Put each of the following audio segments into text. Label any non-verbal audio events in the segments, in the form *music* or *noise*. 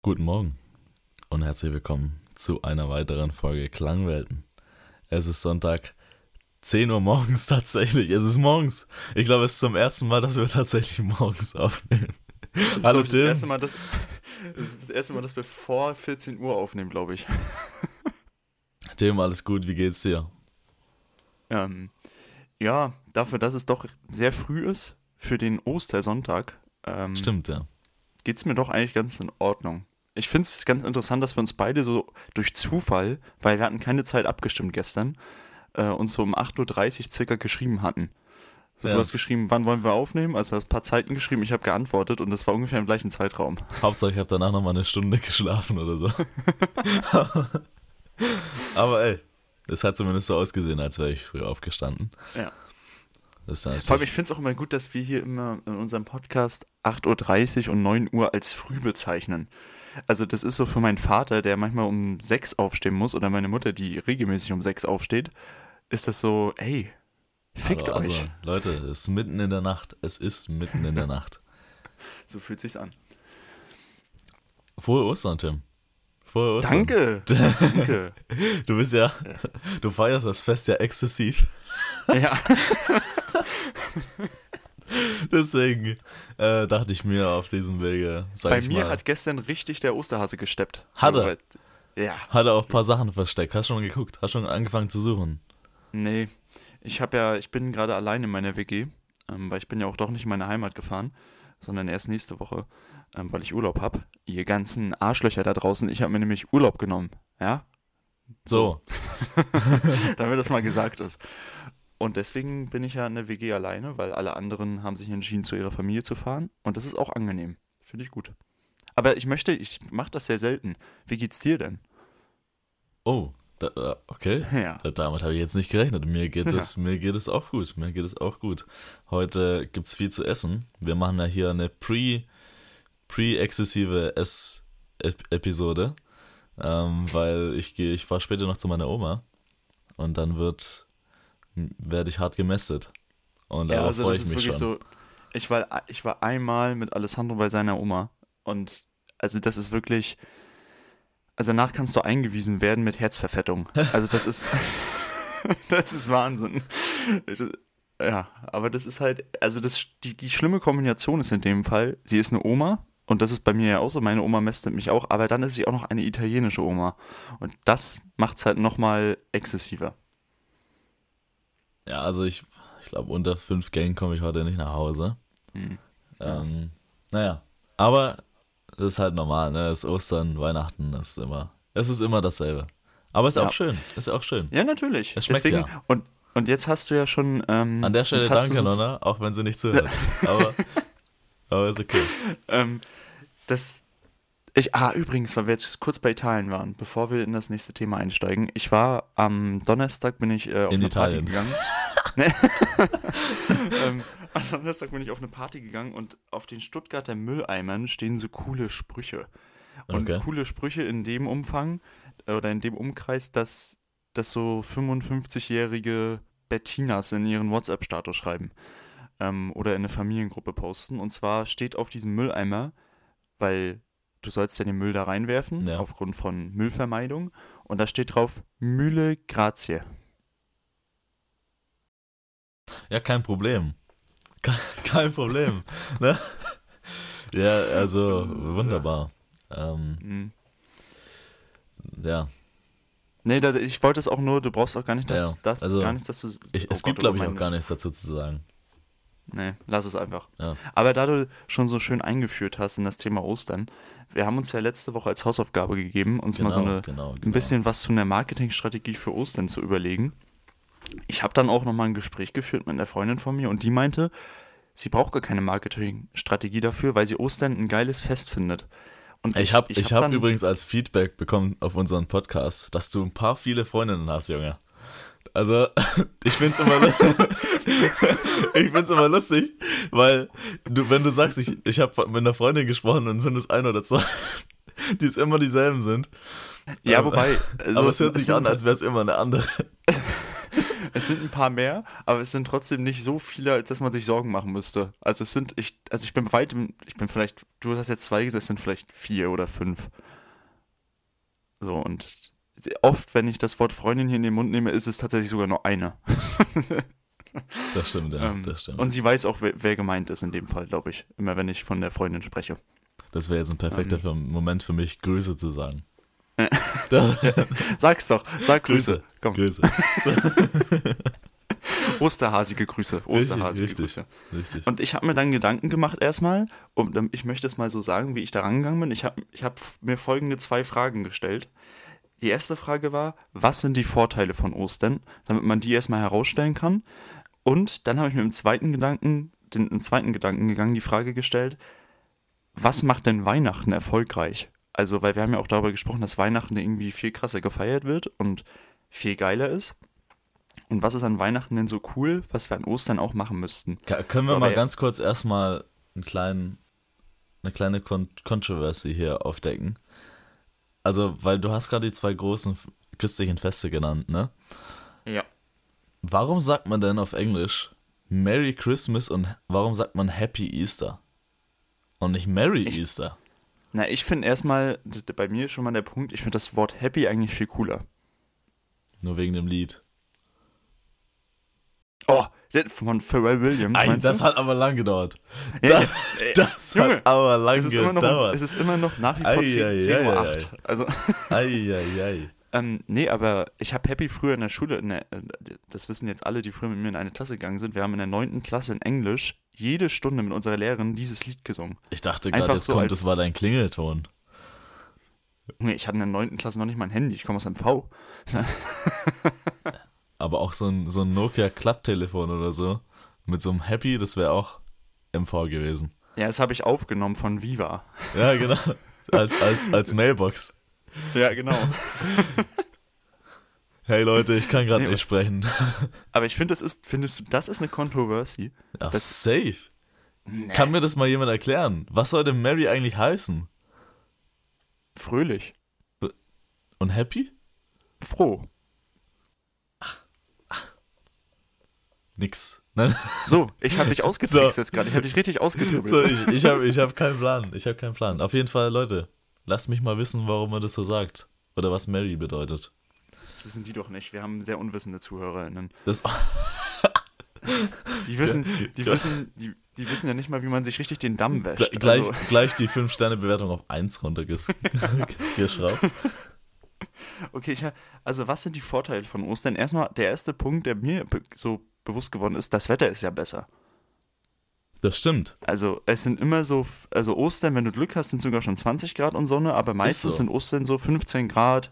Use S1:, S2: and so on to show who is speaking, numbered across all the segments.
S1: Guten Morgen und herzlich willkommen zu einer weiteren Folge Klangwelten. Es ist Sonntag, 10 Uhr morgens *laughs* tatsächlich. Es ist morgens. Ich glaube, es ist zum ersten Mal, dass wir tatsächlich morgens aufnehmen.
S2: Das
S1: Hallo
S2: ist
S1: Tim.
S2: das erste, Mal, dass, das ist das erste Mal, dass wir vor 14 Uhr aufnehmen, glaube ich. *laughs*
S1: Tim, alles gut, wie geht's dir?
S2: Ähm, ja, dafür, dass es doch sehr früh ist für den Ostersonntag, ähm,
S1: Stimmt, ja.
S2: Geht es mir doch eigentlich ganz in Ordnung. Ich finde es ganz interessant, dass wir uns beide so durch Zufall, weil wir hatten keine Zeit abgestimmt gestern, äh, uns so um 8.30 Uhr circa geschrieben hatten. So,
S1: Ja.
S2: Du hast geschrieben, wann wollen wir aufnehmen? Also du hast ein paar Zeiten geschrieben, ich habe geantwortet und das war ungefähr im gleichen Zeitraum. *laughs*
S1: Hauptsache, ich habe danach noch mal eine Stunde *laughs* geschlafen oder so. *laughs* Aber ey, es hat zumindest so ausgesehen, als wäre ich früh aufgestanden.
S2: Ja.
S1: Das ist
S2: Vor allem, ich finde es auch immer gut, dass wir hier immer in unserem Podcast 8.30 Uhr und 9 Uhr als früh bezeichnen. Also das ist so für meinen Vater, der manchmal um 6 aufstehen muss, oder meine Mutter, die regelmäßig um 6 aufsteht, ist das so, ey, fickt
S1: also,
S2: euch.
S1: also, Leute, es ist mitten in der Nacht. Es ist mitten in der *laughs* Nacht.
S2: So fühlt sich's an.
S1: Frohe Ostern, Tim. Frohe Ostern.
S2: Danke, *laughs* danke.
S1: Du bist ja, du feierst das Fest ja exzessiv.
S2: ja, *laughs* *laughs*
S1: Deswegen äh, dachte ich mir auf diesem Wege,
S2: bei mir
S1: mal,
S2: hat gestern richtig der Osterhase gesteppt.
S1: Hat er?
S2: Ja,
S1: hat er auch ein paar Sachen versteckt. Hast schon geguckt? Hast schon angefangen zu suchen?
S2: nee. Ich habe ja, ich bin gerade allein in meiner WG, ähm, weil ich bin ja auch doch nicht in meine Heimat gefahren, sondern erst nächste Woche, ähm, weil ich Urlaub habe. Ihr ganzen Arschlöcher da draußen, ich habe mir nämlich Urlaub genommen, ja?
S1: So, *laughs*
S2: Damit das mal gesagt ist. Und deswegen bin ich ja in der WG alleine, weil alle anderen haben sich entschieden, zu ihrer Familie zu fahren. Und das ist auch angenehm. Finde ich gut. Aber ich möchte, ich mache das sehr selten. Wie geht's dir denn?
S1: oh, da, äh, okay. *laughs*
S2: Ja.
S1: Damit habe ich jetzt nicht gerechnet. Mir geht
S2: Ja.
S1: es, mir geht es auch gut. Mir geht es auch gut. Heute gibt es viel zu essen. Wir machen ja hier eine pre, pre-exzessive Ess-Episode, ähm, weil ich gehe, ich fahre später noch zu meiner Oma und dann wird, werde ich hart gemästet. Und
S2: Ja, also
S1: freue
S2: das
S1: ich
S2: ist
S1: mich
S2: wirklich
S1: schon.
S2: so. Ich war, ich war einmal mit Alessandro bei seiner Oma und also das ist wirklich. Also danach kannst du eingewiesen werden mit Herzverfettung. *laughs* Also das ist. *laughs* das ist Wahnsinn. Ich- Ja, aber das ist halt, also das, die, die schlimme Kombination ist in dem Fall, sie ist eine Oma und das ist bei mir ja auch so, meine Oma mästet mich auch, aber dann ist sie auch noch eine italienische Oma und das macht es halt nochmal exzessiver.
S1: Ja, also ich, ich glaube, unter fünf Gängen komme ich heute nicht nach Hause.
S2: Hm.
S1: Ähm, naja, aber das ist halt normal, ne? Es ist Ostern, Weihnachten, das ist immer, es ist immer dasselbe. Aber ist
S2: Ja.
S1: auch schön, ist auch schön.
S2: Ja, natürlich.
S1: Es schmeckt
S2: Deswegen,
S1: ja.
S2: und, und jetzt hast du ja schon. Ähm,
S1: An der Stelle danke, Nonna, auch wenn sie nicht zuhört. *laughs* aber, aber ist okay. *laughs*
S2: Ähm, das. Ich, ah, übrigens, weil wir jetzt kurz bei Italien waren, bevor wir in das nächste Thema einsteigen. Ich war am Donnerstag bin ich äh, auf
S1: In
S2: eine
S1: Italien.
S2: Party gegangen. *laughs* *laughs* Ähm, am Donnerstag bin ich auf eine Party gegangen und auf den Stuttgarter Mülleimern stehen so coole Sprüche. Und
S1: Okay.
S2: coole Sprüche in dem Umfang äh, oder in dem Umkreis, dass, dass so 55-jährige Bettinas in ihren WhatsApp-Status schreiben ähm, oder in eine Familiengruppe posten. Und zwar steht auf diesem Mülleimer, weil du sollst ja den Müll da reinwerfen,
S1: Ja.
S2: aufgrund von Müllvermeidung. Und da steht drauf Mühle Grazie.
S1: Ja, kein Problem. Kein, kein Problem. *laughs* ne? Ja, also wunderbar. Ähm,
S2: Hm.
S1: ja,
S2: Nee, da, ich wollte es auch nur, du brauchst auch gar nicht, dass,
S1: Ja,
S2: das,
S1: also
S2: gar nicht, dass du.
S1: ich,
S2: oh
S1: es
S2: Gott,
S1: gibt,
S2: oh
S1: glaube ich, auch gar nichts dazu zu sagen.
S2: Nee, lass es einfach.
S1: Ja.
S2: Aber da du schon so schön eingeführt hast in das Thema Ostern, wir haben uns ja letzte Woche als Hausaufgabe gegeben, uns mal so eine,
S1: genau, genau.
S2: ein bisschen was zu einer Marketingstrategie für Ostern zu überlegen. Ich habe dann auch nochmal ein Gespräch geführt mit einer Freundin von mir und die meinte, sie braucht gar keine Marketingstrategie dafür, weil sie Ostern ein geiles Fest findet. Und
S1: Ich habe ich hab
S2: dann-
S1: übrigens als Feedback bekommen auf unseren Podcast, dass du ein paar viele Freundinnen hast, Junge. Also, *laughs* ich find's immer, lu- *laughs* ich find's immer lustig, weil du, wenn du sagst, ich, ich habe mit einer Freundin gesprochen und sind es ein oder zwei, die es immer dieselben sind.
S2: Ja,
S1: Ähm,
S2: wobei. also,
S1: aber es hört sich an, als wäre es immer eine andere. *laughs*
S2: Es sind ein paar mehr, aber es sind trotzdem nicht so viele, als dass man sich Sorgen machen müsste. Also es sind, ich, also ich bin bei weitem, ich bin vielleicht, du hast jetzt zwei gesagt, es sind vielleicht vier oder fünf. So, und oft, wenn ich das Wort Freundin hier in den Mund nehme, ist es tatsächlich sogar nur eine. *laughs*
S1: Das stimmt, ja,
S2: Ähm,
S1: das stimmt.
S2: Und sie weiß auch, wer, wer gemeint ist in dem Fall, glaube ich. Immer wenn ich von der Freundin spreche.
S1: Das wäre jetzt ein perfekter
S2: Ähm.
S1: Moment für mich, Grüße zu sagen. Das, *laughs* *laughs*
S2: Sag's doch, sag Grüße. Komm,
S1: Grüße.
S2: Osterhasige Grüße. Osterhasige
S1: richtig.
S2: Grüße.
S1: Richtig.
S2: Und ich habe mir dann Gedanken gemacht erstmal, und ähm, ich möchte es mal so sagen, wie ich da rangegangen bin. Ich habe ich hab mir folgende zwei Fragen gestellt. Die erste Frage war, was sind die Vorteile von Ostern, damit man die erstmal herausstellen kann. Und dann habe ich mir im zweiten Gedanken, den im zweiten Gedanken gegangen, die Frage gestellt, was macht denn Weihnachten erfolgreich? Also, weil wir haben ja auch darüber gesprochen, dass Weihnachten irgendwie viel krasser gefeiert wird und viel geiler ist. Und was ist an Weihnachten denn so cool, was wir an Ostern auch machen müssten?
S1: Ka- Können wir
S2: So,
S1: mal ganz kurz erstmal einen kleinen, eine kleine Kon Controversy hier aufdecken? Also, weil du hast gerade die zwei großen christlichen Feste genannt, ne?
S2: Ja.
S1: Warum sagt man denn auf Englisch Merry Christmas und warum sagt man Happy Easter? Und nicht Merry
S2: Ich-
S1: Easter.
S2: Na, ich finde erstmal, bei mir schon mal der Punkt, ich finde das Wort happy eigentlich viel cooler.
S1: Nur wegen dem Lied.
S2: Oh, von Pharrell Williams,
S1: Ei,
S2: meinst
S1: das
S2: du?
S1: hat aber lang gedauert.
S2: Ja, *laughs*
S1: das- Das
S2: Junge,
S1: hat aber lang
S2: es ist, immer noch, es
S1: gedauert.
S2: ist immer noch nach wie
S1: Ei,
S2: vor
S1: ei,
S2: 10, 10
S1: ei,
S2: Uhr
S1: ei,
S2: 8. Also, *laughs*
S1: Eieiei.
S2: ähm, nee, aber ich habe Happy früher in der Schule, in der, äh, das wissen jetzt alle, die früher mit mir in eine Klasse gegangen sind, wir haben in der 9. Klasse in Englisch jede Stunde mit unserer Lehrerin dieses Lied gesungen.
S1: Ich dachte gerade, jetzt
S2: so
S1: kommt, das war dein Klingelton.
S2: Junge, ich hatte in der 9. Klasse noch nicht mal ein Handy, ich komme aus MV. *laughs*
S1: Aber auch so ein, so ein Nokia Klapptelefon oder so. Mit so einem Happy, das wäre auch MV gewesen.
S2: Ja, das habe ich aufgenommen von Viva.
S1: Ja, genau. Als, als, als Mailbox.
S2: Ja, genau. *laughs*
S1: Hey Leute, ich kann gerade
S2: Nee,
S1: nicht sprechen. *laughs*
S2: Aber ich finde, das ist, findest du, das ist eine Controversy.
S1: Ach,
S2: Das-
S1: safe. Kann mir das mal jemand erklären? Was soll denn Mary eigentlich heißen?
S2: Fröhlich.
S1: Und Happy?
S2: Froh.
S1: Nix. Nein.
S2: So, ich habe dich *laughs* ausgetrickst
S1: So.
S2: jetzt gerade. Ich habe dich richtig ausgedribbelt.
S1: So, ich ich habe *laughs* ich hab keinen Plan. Ich habe keinen Plan. Auf jeden Fall, Leute, lasst mich mal wissen, warum man das so sagt. Oder was Mary bedeutet.
S2: Das wissen die doch nicht. Wir haben sehr unwissende ZuhörerInnen.
S1: Das, *laughs*
S2: Die wissen, die
S1: Ja.
S2: wissen, die, die wissen ja nicht mal, wie man sich richtig den Damm
S1: Gle-
S2: wäscht.
S1: gleich,
S2: Also,
S1: gleich die 5-Sterne-Bewertung auf 1 runtergeschraubt.
S2: okay, ich, also was sind die Vorteile von Ostern? Erstmal, der erste Punkt, der mir so bewusst geworden ist, das Wetter ist ja besser.
S1: Das stimmt.
S2: Also es sind immer so, also Ostern, wenn du Glück hast, sind sogar schon 20 Grad und Sonne, aber meistens
S1: so.
S2: sind Ostern so 15 Grad,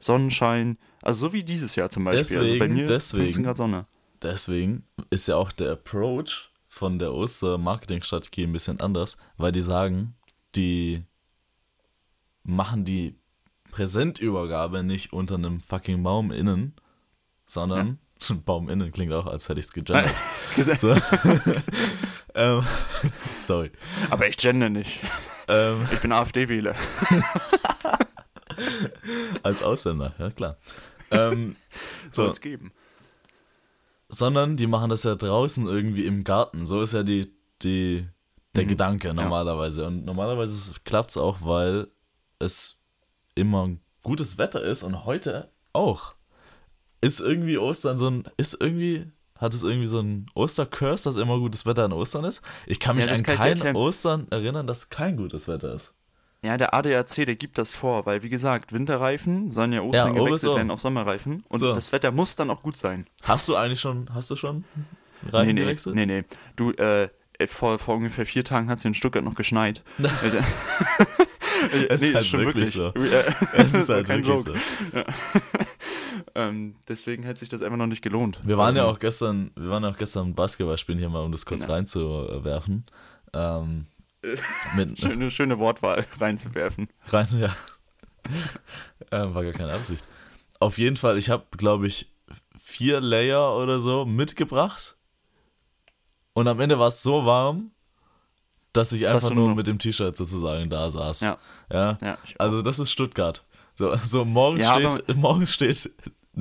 S2: Sonnenschein, also so wie dieses Jahr zum Beispiel. also bei
S1: Deswegen-
S2: mir
S1: deswegen.
S2: 15 Grad Sonne.
S1: Deswegen ist ja auch der Approach von der Oster-Marketing-Strategie ein bisschen anders, weil die sagen, die machen die Präsentübergabe nicht unter einem fucking Baum innen, sondern Baum innen klingt auch, als hätte ich es gegendert. *laughs* So. *laughs* ähm, *laughs* sorry.
S2: Aber ich gender nicht.
S1: Ähm,
S2: Ich bin AfD-Wähler.
S1: als Ausländer, ja klar. Ähm,
S2: Soll
S1: so,
S2: es geben.
S1: sondern die machen das ja draußen irgendwie im Garten. So ist ja die, die, der
S2: Mhm.
S1: Gedanke normalerweise. Und normalerweise klappt es auch, weil es immer gutes Wetter ist und heute auch. Ist irgendwie Ostern so ein, ist irgendwie, hat es irgendwie so ein Ostercurse, dass immer gutes Wetter an Ostern ist? Ich kann mich
S2: Ja,
S1: an
S2: kann
S1: kein. Ostern erinnern, dass kein gutes Wetter ist.
S2: Ja, der ADAC, der gibt das vor, weil wie gesagt, Winterreifen sollen ja Ostern
S1: Ja,
S2: gewechselt
S1: so.
S2: werden auf Sommerreifen und
S1: So.
S2: das Wetter muss dann auch gut sein.
S1: Hast du eigentlich schon, hast du schon Reifen
S2: nee, nee,
S1: gewechselt?
S2: nee, nee. Du, äh, vor, vor ungefähr vier Tagen hat es in Stuttgart noch geschneit. Also, *laughs*
S1: Es ist
S2: nee,
S1: halt
S2: stimmt
S1: wirklich so.
S2: Äh, *laughs*
S1: Es ist halt
S2: kein
S1: wirklich
S2: Joke.
S1: so. *laughs*
S2: Ähm, deswegen hätte sich das einfach noch nicht gelohnt.
S1: Wir waren ja
S2: Ähm,
S1: auch gestern, wir waren auch gestern Basketball spielen hier mal, um das kurz
S2: Ja.
S1: reinzuwerfen. Ähm, *laughs*
S2: Schöne, schöne Wortwahl *laughs* reinzuwerfen.
S1: rein, ja. ähm, war gar keine Absicht. Auf jeden Fall, ich habe, glaube ich, vier Layer oder so mitgebracht. Und am Ende war es so warm, dass ich einfach nur
S2: nur-
S1: mit dem T-Shirt sozusagen da saß.
S2: Ja.
S1: ja?
S2: Ja.
S1: Also das ist Stuttgart. So, so morgens,
S2: Ja,
S1: steht, *laughs* morgens steht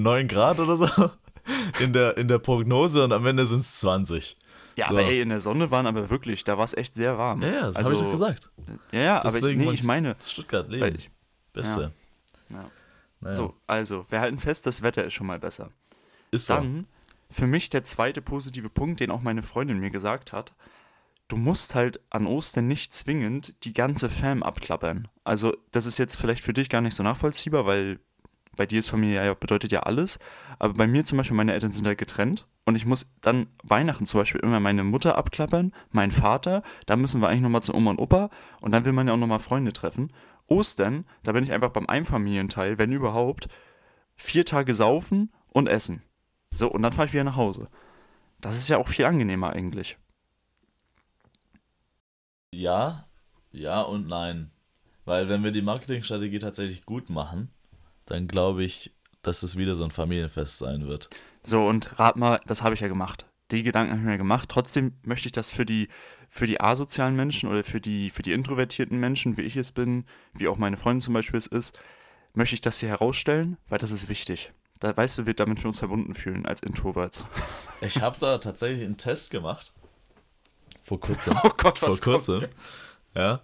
S1: 9 Grad oder so. *laughs* in der, in der Prognose und am Ende sind es 20.
S2: Ja,
S1: So.
S2: aber ey, in der Sonne waren aber wirklich, da war es echt sehr warm.
S1: Ja, ja, das
S2: also,
S1: habe ich doch gesagt.
S2: Ja, ja, aber ich, nee, ich meine,
S1: Stuttgart leben.
S2: ich,
S1: Beste.
S2: ja.
S1: Naja.
S2: so, also, wir halten fest, das Wetter ist schon mal besser.
S1: Ist so.
S2: Dann, für mich der zweite positive Punkt, den auch meine Freundin mir gesagt hat, du musst halt an Ostern nicht zwingend die ganze Fam abklappern. Also, das ist jetzt vielleicht für dich gar nicht so nachvollziehbar, weil bei dir ist Familie ja bedeutet ja alles. Aber bei mir zum Beispiel, meine Eltern sind halt getrennt und ich muss dann Weihnachten zum Beispiel immer meine Mutter abklappern, meinen Vater, dann müssen wir eigentlich nochmal zu Oma und Opa und dann will man ja auch nochmal Freunde treffen. Ostern, da bin ich einfach beim Einfamilienteil, wenn überhaupt, vier Tage saufen und essen. So, und dann fahre ich wieder nach Hause. Das ist ja auch viel angenehmer eigentlich.
S1: Ja, ja und nein. Weil wenn wir die Marketingstrategie tatsächlich gut machen, dann glaube ich, dass es wieder so ein Familienfest sein wird.
S2: So, und rat mal, das habe ich ja gemacht. Die Gedanken habe ich mir gemacht. Trotzdem möchte ich das für die, für die asozialen Menschen oder für die, für die introvertierten Menschen, wie ich es bin, wie auch meine Freundin zum Beispiel es ist, möchte ich das hier herausstellen, weil das ist wichtig. Da weißt du, wir damit wir uns verbunden fühlen als Introverts. *laughs*
S1: Ich habe da tatsächlich einen Test gemacht. Vor kurzem.
S2: Oh Gott,
S1: Vor
S2: was kommt
S1: kurzem.
S2: jetzt?
S1: Ja.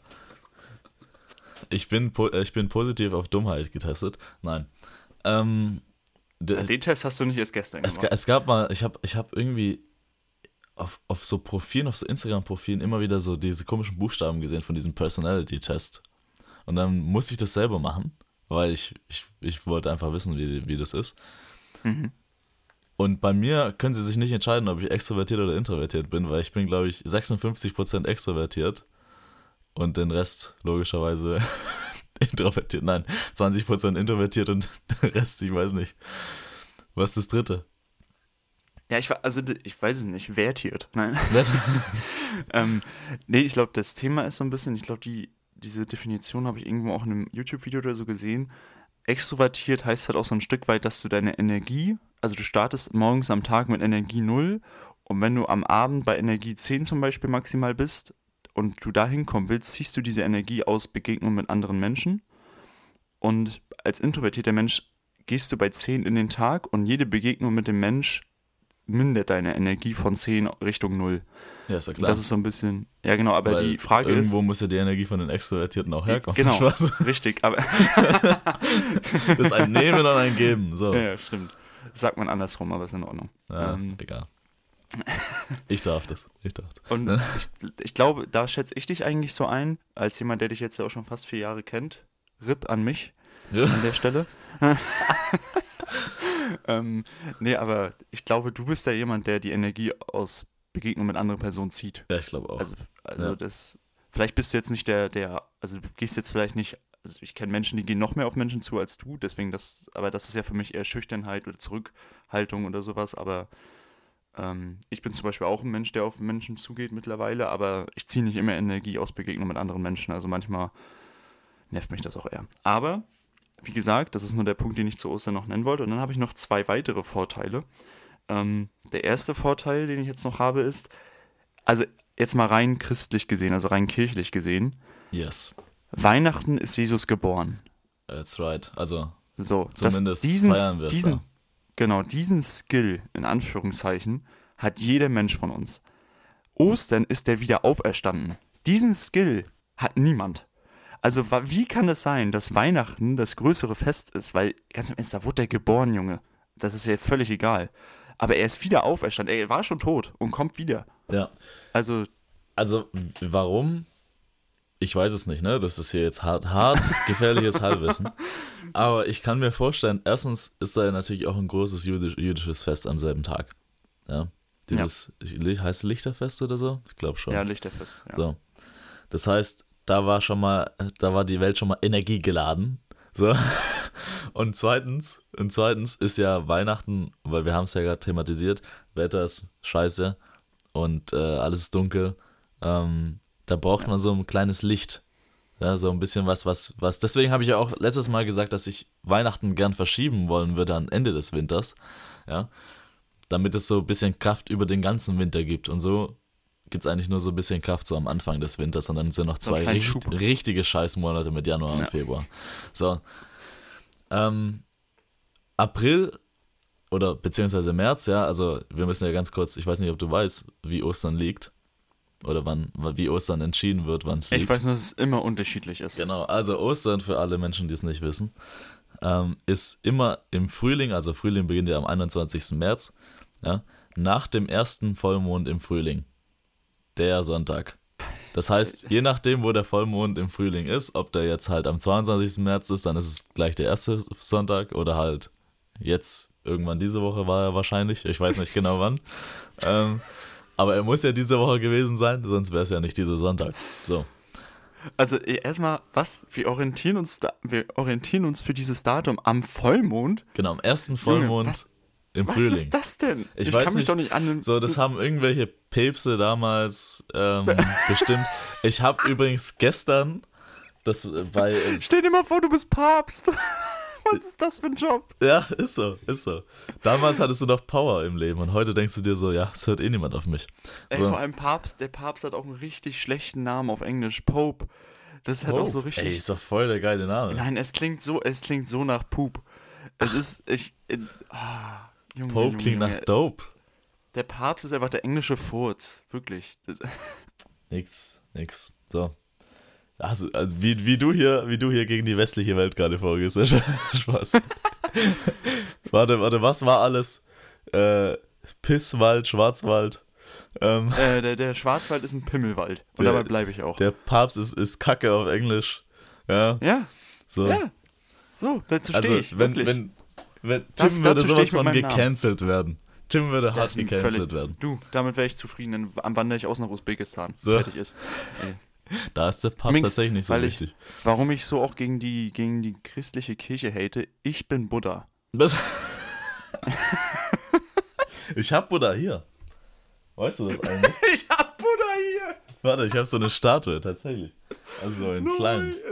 S1: Ich bin, äh, ich bin positiv auf Dummheit getestet. Nein. Ähm,
S2: Den Test hast du nicht erst gestern
S1: es,
S2: gemacht.
S1: es gab mal, ich habe ich hab irgendwie auf, auf so Profilen, auf so Instagram-Profilen immer wieder so diese komischen Buchstaben gesehen von diesem Personality-Test. Und dann musste ich das selber machen, weil ich, ich, ich wollte einfach wissen, wie, wie das ist.
S2: Mhm.
S1: Und bei mir können sie sich nicht entscheiden, ob ich extrovertiert oder introvertiert bin, weil ich bin, glaube ich, 56% extrovertiert und den Rest logischerweise *laughs* introvertiert. Nein, 20% introvertiert und der Rest, ich weiß nicht. Was ist das dritte?
S2: Ja, ich war, also ich weiß es nicht, vertiert. Nein. *laughs* Ähm, nee, ich glaube, das Thema ist so ein bisschen, ich glaube, die, diese Definition habe ich irgendwo auch in einem YouTube-Video oder so gesehen. Extrovertiert heißt halt auch so ein Stück weit, dass du deine Energie, also du startest morgens am Tag mit Energie 0 und wenn du am Abend bei Energie 10 zum Beispiel maximal bist und du da hinkommen willst, ziehst du diese Energie aus Begegnungen mit anderen Menschen. Und als introvertierter Mensch gehst du bei 10 in den Tag und jede Begegnung mit dem Mensch mindert deine Energie von 10 Richtung 0.
S1: Ja, ist ja klar.
S2: Das ist so ein bisschen. Ja, genau, aber
S1: Weil
S2: die Frage
S1: Irgendwo
S2: ist.
S1: muss ja die Energie von den Extrovertierten auch herkommen.
S2: Genau, *laughs*
S1: Spaß.
S2: richtig, aber. *laughs*
S1: Das ist ein Nehmen und ein Geben. So.
S2: ja, ja, stimmt. Das sagt man andersrum, aber ist in Ordnung.
S1: Ja,
S2: Ähm,
S1: egal. *laughs* Ich darf das. Ich darf das.
S2: und ich, ich glaube, da schätze ich dich eigentlich so ein, als jemand, der dich jetzt ja auch schon fast vier Jahre kennt. RIP an mich an der Stelle. *laughs* ähm, nee, aber ich glaube, du bist ja jemand, der die Energie aus Begegnung mit anderen Personen zieht.
S1: Ja, ich glaube auch.
S2: Also, also
S1: Ja.
S2: das, vielleicht bist du jetzt nicht der, der, also du gehst jetzt vielleicht nicht, also ich kenne Menschen, die gehen noch mehr auf Menschen zu als du, deswegen das, aber das ist ja für mich eher Schüchternheit oder Zurückhaltung oder sowas, aber ähm, ich bin zum Beispiel auch ein Mensch, der auf Menschen zugeht mittlerweile, aber ich ziehe nicht immer Energie aus Begegnung mit anderen Menschen, also manchmal nervt mich das auch eher. Aber, wie gesagt, das ist nur der Punkt, den ich zu Ostern noch nennen wollte und dann habe ich noch zwei weitere Vorteile. Ähm, der erste Vorteil, den ich jetzt noch habe, ist, also jetzt mal rein christlich gesehen, also rein kirchlich gesehen,
S1: yes.
S2: Weihnachten ist Jesus geboren.
S1: That's right. Also,
S2: So,
S1: Zumindest
S2: diesen,
S1: feiern wir es
S2: diesen,
S1: da.
S2: Genau, diesen Skill, in Anführungszeichen, hat jeder Mensch von uns. Ostern ist der wieder auferstanden. Diesen Skill hat niemand. Also, wie kann es sein, dass Weihnachten das größere Fest ist? Weil, ganz im Ernst, da wurde er geboren, Junge. Das ist ja völlig egal. Aber er ist wieder auferstanden. Er war schon tot und kommt wieder.
S1: ja.
S2: Also,
S1: Also, warum? Ich weiß es nicht, ne? Das ist hier jetzt hart, hart gefährliches Halbwissen. *laughs* Aber ich kann mir vorstellen, erstens ist da ja natürlich auch ein großes jüdisch, jüdisches Fest am selben Tag. Ja. Dieses, Li- heißt Lichterfest oder so? Ich glaube schon.
S2: ja, Lichterfest. Ja.
S1: So. Das heißt, da war schon mal, da war die Welt schon mal energiegeladen. So. *laughs* Und zweitens, und zweitens ist ja Weihnachten, weil wir haben es ja gerade thematisiert, Wetter ist scheiße und äh, alles ist dunkel. Ähm, da braucht man so ein kleines Licht. Ja, so ein bisschen was, was, was. Deswegen habe ich ja auch letztes Mal gesagt, dass ich Weihnachten gern verschieben wollen würde am Ende des Winters. Ja. Damit es so ein bisschen Kraft über den ganzen Winter gibt. Und so gibt es eigentlich nur so ein bisschen Kraft so am Anfang des Winters und dann sind noch zwei richt
S2: Schub.
S1: richtige Scheißmonate mit Januar
S2: Ja.
S1: und Februar. So. Ähm, April oder beziehungsweise März, ja, also wir müssen ja ganz kurz, ich weiß nicht, ob du weißt, wie Ostern liegt. Oder wann, wie Ostern entschieden wird, wann es liegt.
S2: Ich weiß nur, dass es immer unterschiedlich ist.
S1: Genau, also Ostern für alle Menschen, die es nicht wissen, ähm, ist immer im Frühling, also Frühling beginnt ja am 21. März, ja, nach dem ersten Vollmond im Frühling. Der Sonntag. Das heißt, je nachdem, wo der Vollmond im Frühling ist, ob der jetzt halt am 22. März ist, dann ist es gleich der erste Sonntag oder halt jetzt irgendwann diese Woche war er wahrscheinlich. Ich weiß nicht genau wann. ähm, aber er muss ja diese Woche gewesen sein, sonst wäre es ja nicht dieser Sonntag. So.
S2: Also eh, erstmal, was? Wir orientieren uns da, wir orientieren uns für dieses Datum am Vollmond.
S1: Genau, am ersten Vollmond
S2: Junge, was,
S1: im
S2: was
S1: Frühling.
S2: ist das denn?
S1: Ich weiß
S2: kann mich
S1: nicht,
S2: doch nicht an.
S1: So, das, haben irgendwelche Päpste damals ähm, *laughs* bestimmt. Ich habe übrigens gestern das äh, bei äh,
S2: Stell dir mal vor, du bist Papst. Was ist das für ein Job?
S1: ja, ist so, ist so. Damals hattest du noch Power im Leben und heute denkst du dir so, ja, es hört eh niemand auf mich.
S2: Ey,
S1: So.
S2: vor allem Papst, der Papst hat auch einen richtig schlechten Namen auf Englisch. Pope. Das ist halt auch so richtig.
S1: Ey, ist doch voll der geile Name.
S2: Nein, es klingt so, es klingt so nach Poop. Es ist, ich, äh, ah, Junge,
S1: Pope
S2: Junge,
S1: klingt
S2: Junge.
S1: nach Dope.
S2: Der Papst ist einfach der englische Furz, wirklich. Das, *laughs*
S1: Nix, nix. So. Also, wie, wie, du hier, wie du hier gegen die westliche Welt gerade vorgehst. *laughs* ne? Spaß. *laughs* warte, warte, was war alles? Äh, Pisswald, Schwarzwald. Ähm,
S2: äh, der, der Schwarzwald ist ein Pimmelwald. Und
S1: Der-
S2: dabei bleibe ich auch.
S1: der Papst ist, ist Kacke auf Englisch. Ja,
S2: ja,
S1: so.
S2: ja. So, dazu stehe
S1: also,
S2: ich.
S1: wenn, wenn, wenn Tim würde
S2: dazu steh
S1: sowas von
S2: meinem Namen.
S1: gecancelt werden. Tim würde hart
S2: Das
S1: gecancelt
S2: völlig-
S1: werden.
S2: Du, damit wäre ich zufrieden. Dann wandere ich aus nach Usbekistan.
S1: So.
S2: Fertig ist. *laughs*
S1: Da ist der Papst
S2: Minx,
S1: tatsächlich nicht so
S2: ich-
S1: wichtig.
S2: Warum ich so auch gegen die, gegen die christliche Kirche hate, ich bin Buddha.
S1: Was? *laughs* ich hab Buddha hier. Weißt du das eigentlich? *laughs*
S2: Ich hab Buddha hier!
S1: Warte, ich habe so eine Statue tatsächlich. Also so in klein. *laughs*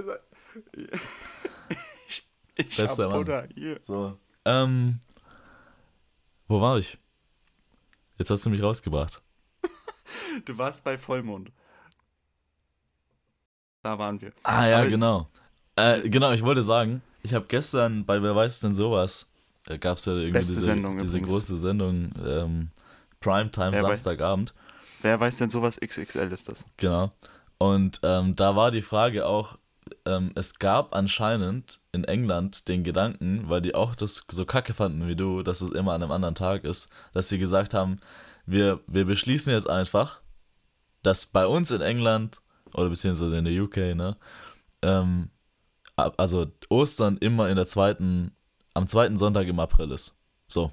S2: Ich, ich
S1: Bester
S2: hab
S1: Mann.
S2: Buddha hier.
S1: So. Ähm. Wo war ich? Jetzt hast du mich rausgebracht.
S2: Du warst bei Vollmond. Da waren wir.
S1: Ah ja,
S2: Aber-
S1: genau. Äh, genau, ich wollte sagen, ich habe gestern bei Wer weiß denn sowas, äh, gab es ja irgendwie diese,
S2: Sendung
S1: diese große Sendung, ähm, Primetime
S2: Wer weiß-
S1: Samstagabend.
S2: Wer weiß denn sowas XXL ist das?
S1: Genau. Und ähm, da war die Frage auch, ähm, es gab anscheinend in England den Gedanken, weil die auch das so kacke fanden wie du, dass es immer an einem anderen Tag ist, dass sie gesagt haben, wir, wir beschließen jetzt einfach, dass bei uns in England oder beziehungsweise in der UK, ne, ähm, also Ostern immer in der zweiten, am zweiten Sonntag im April ist. So.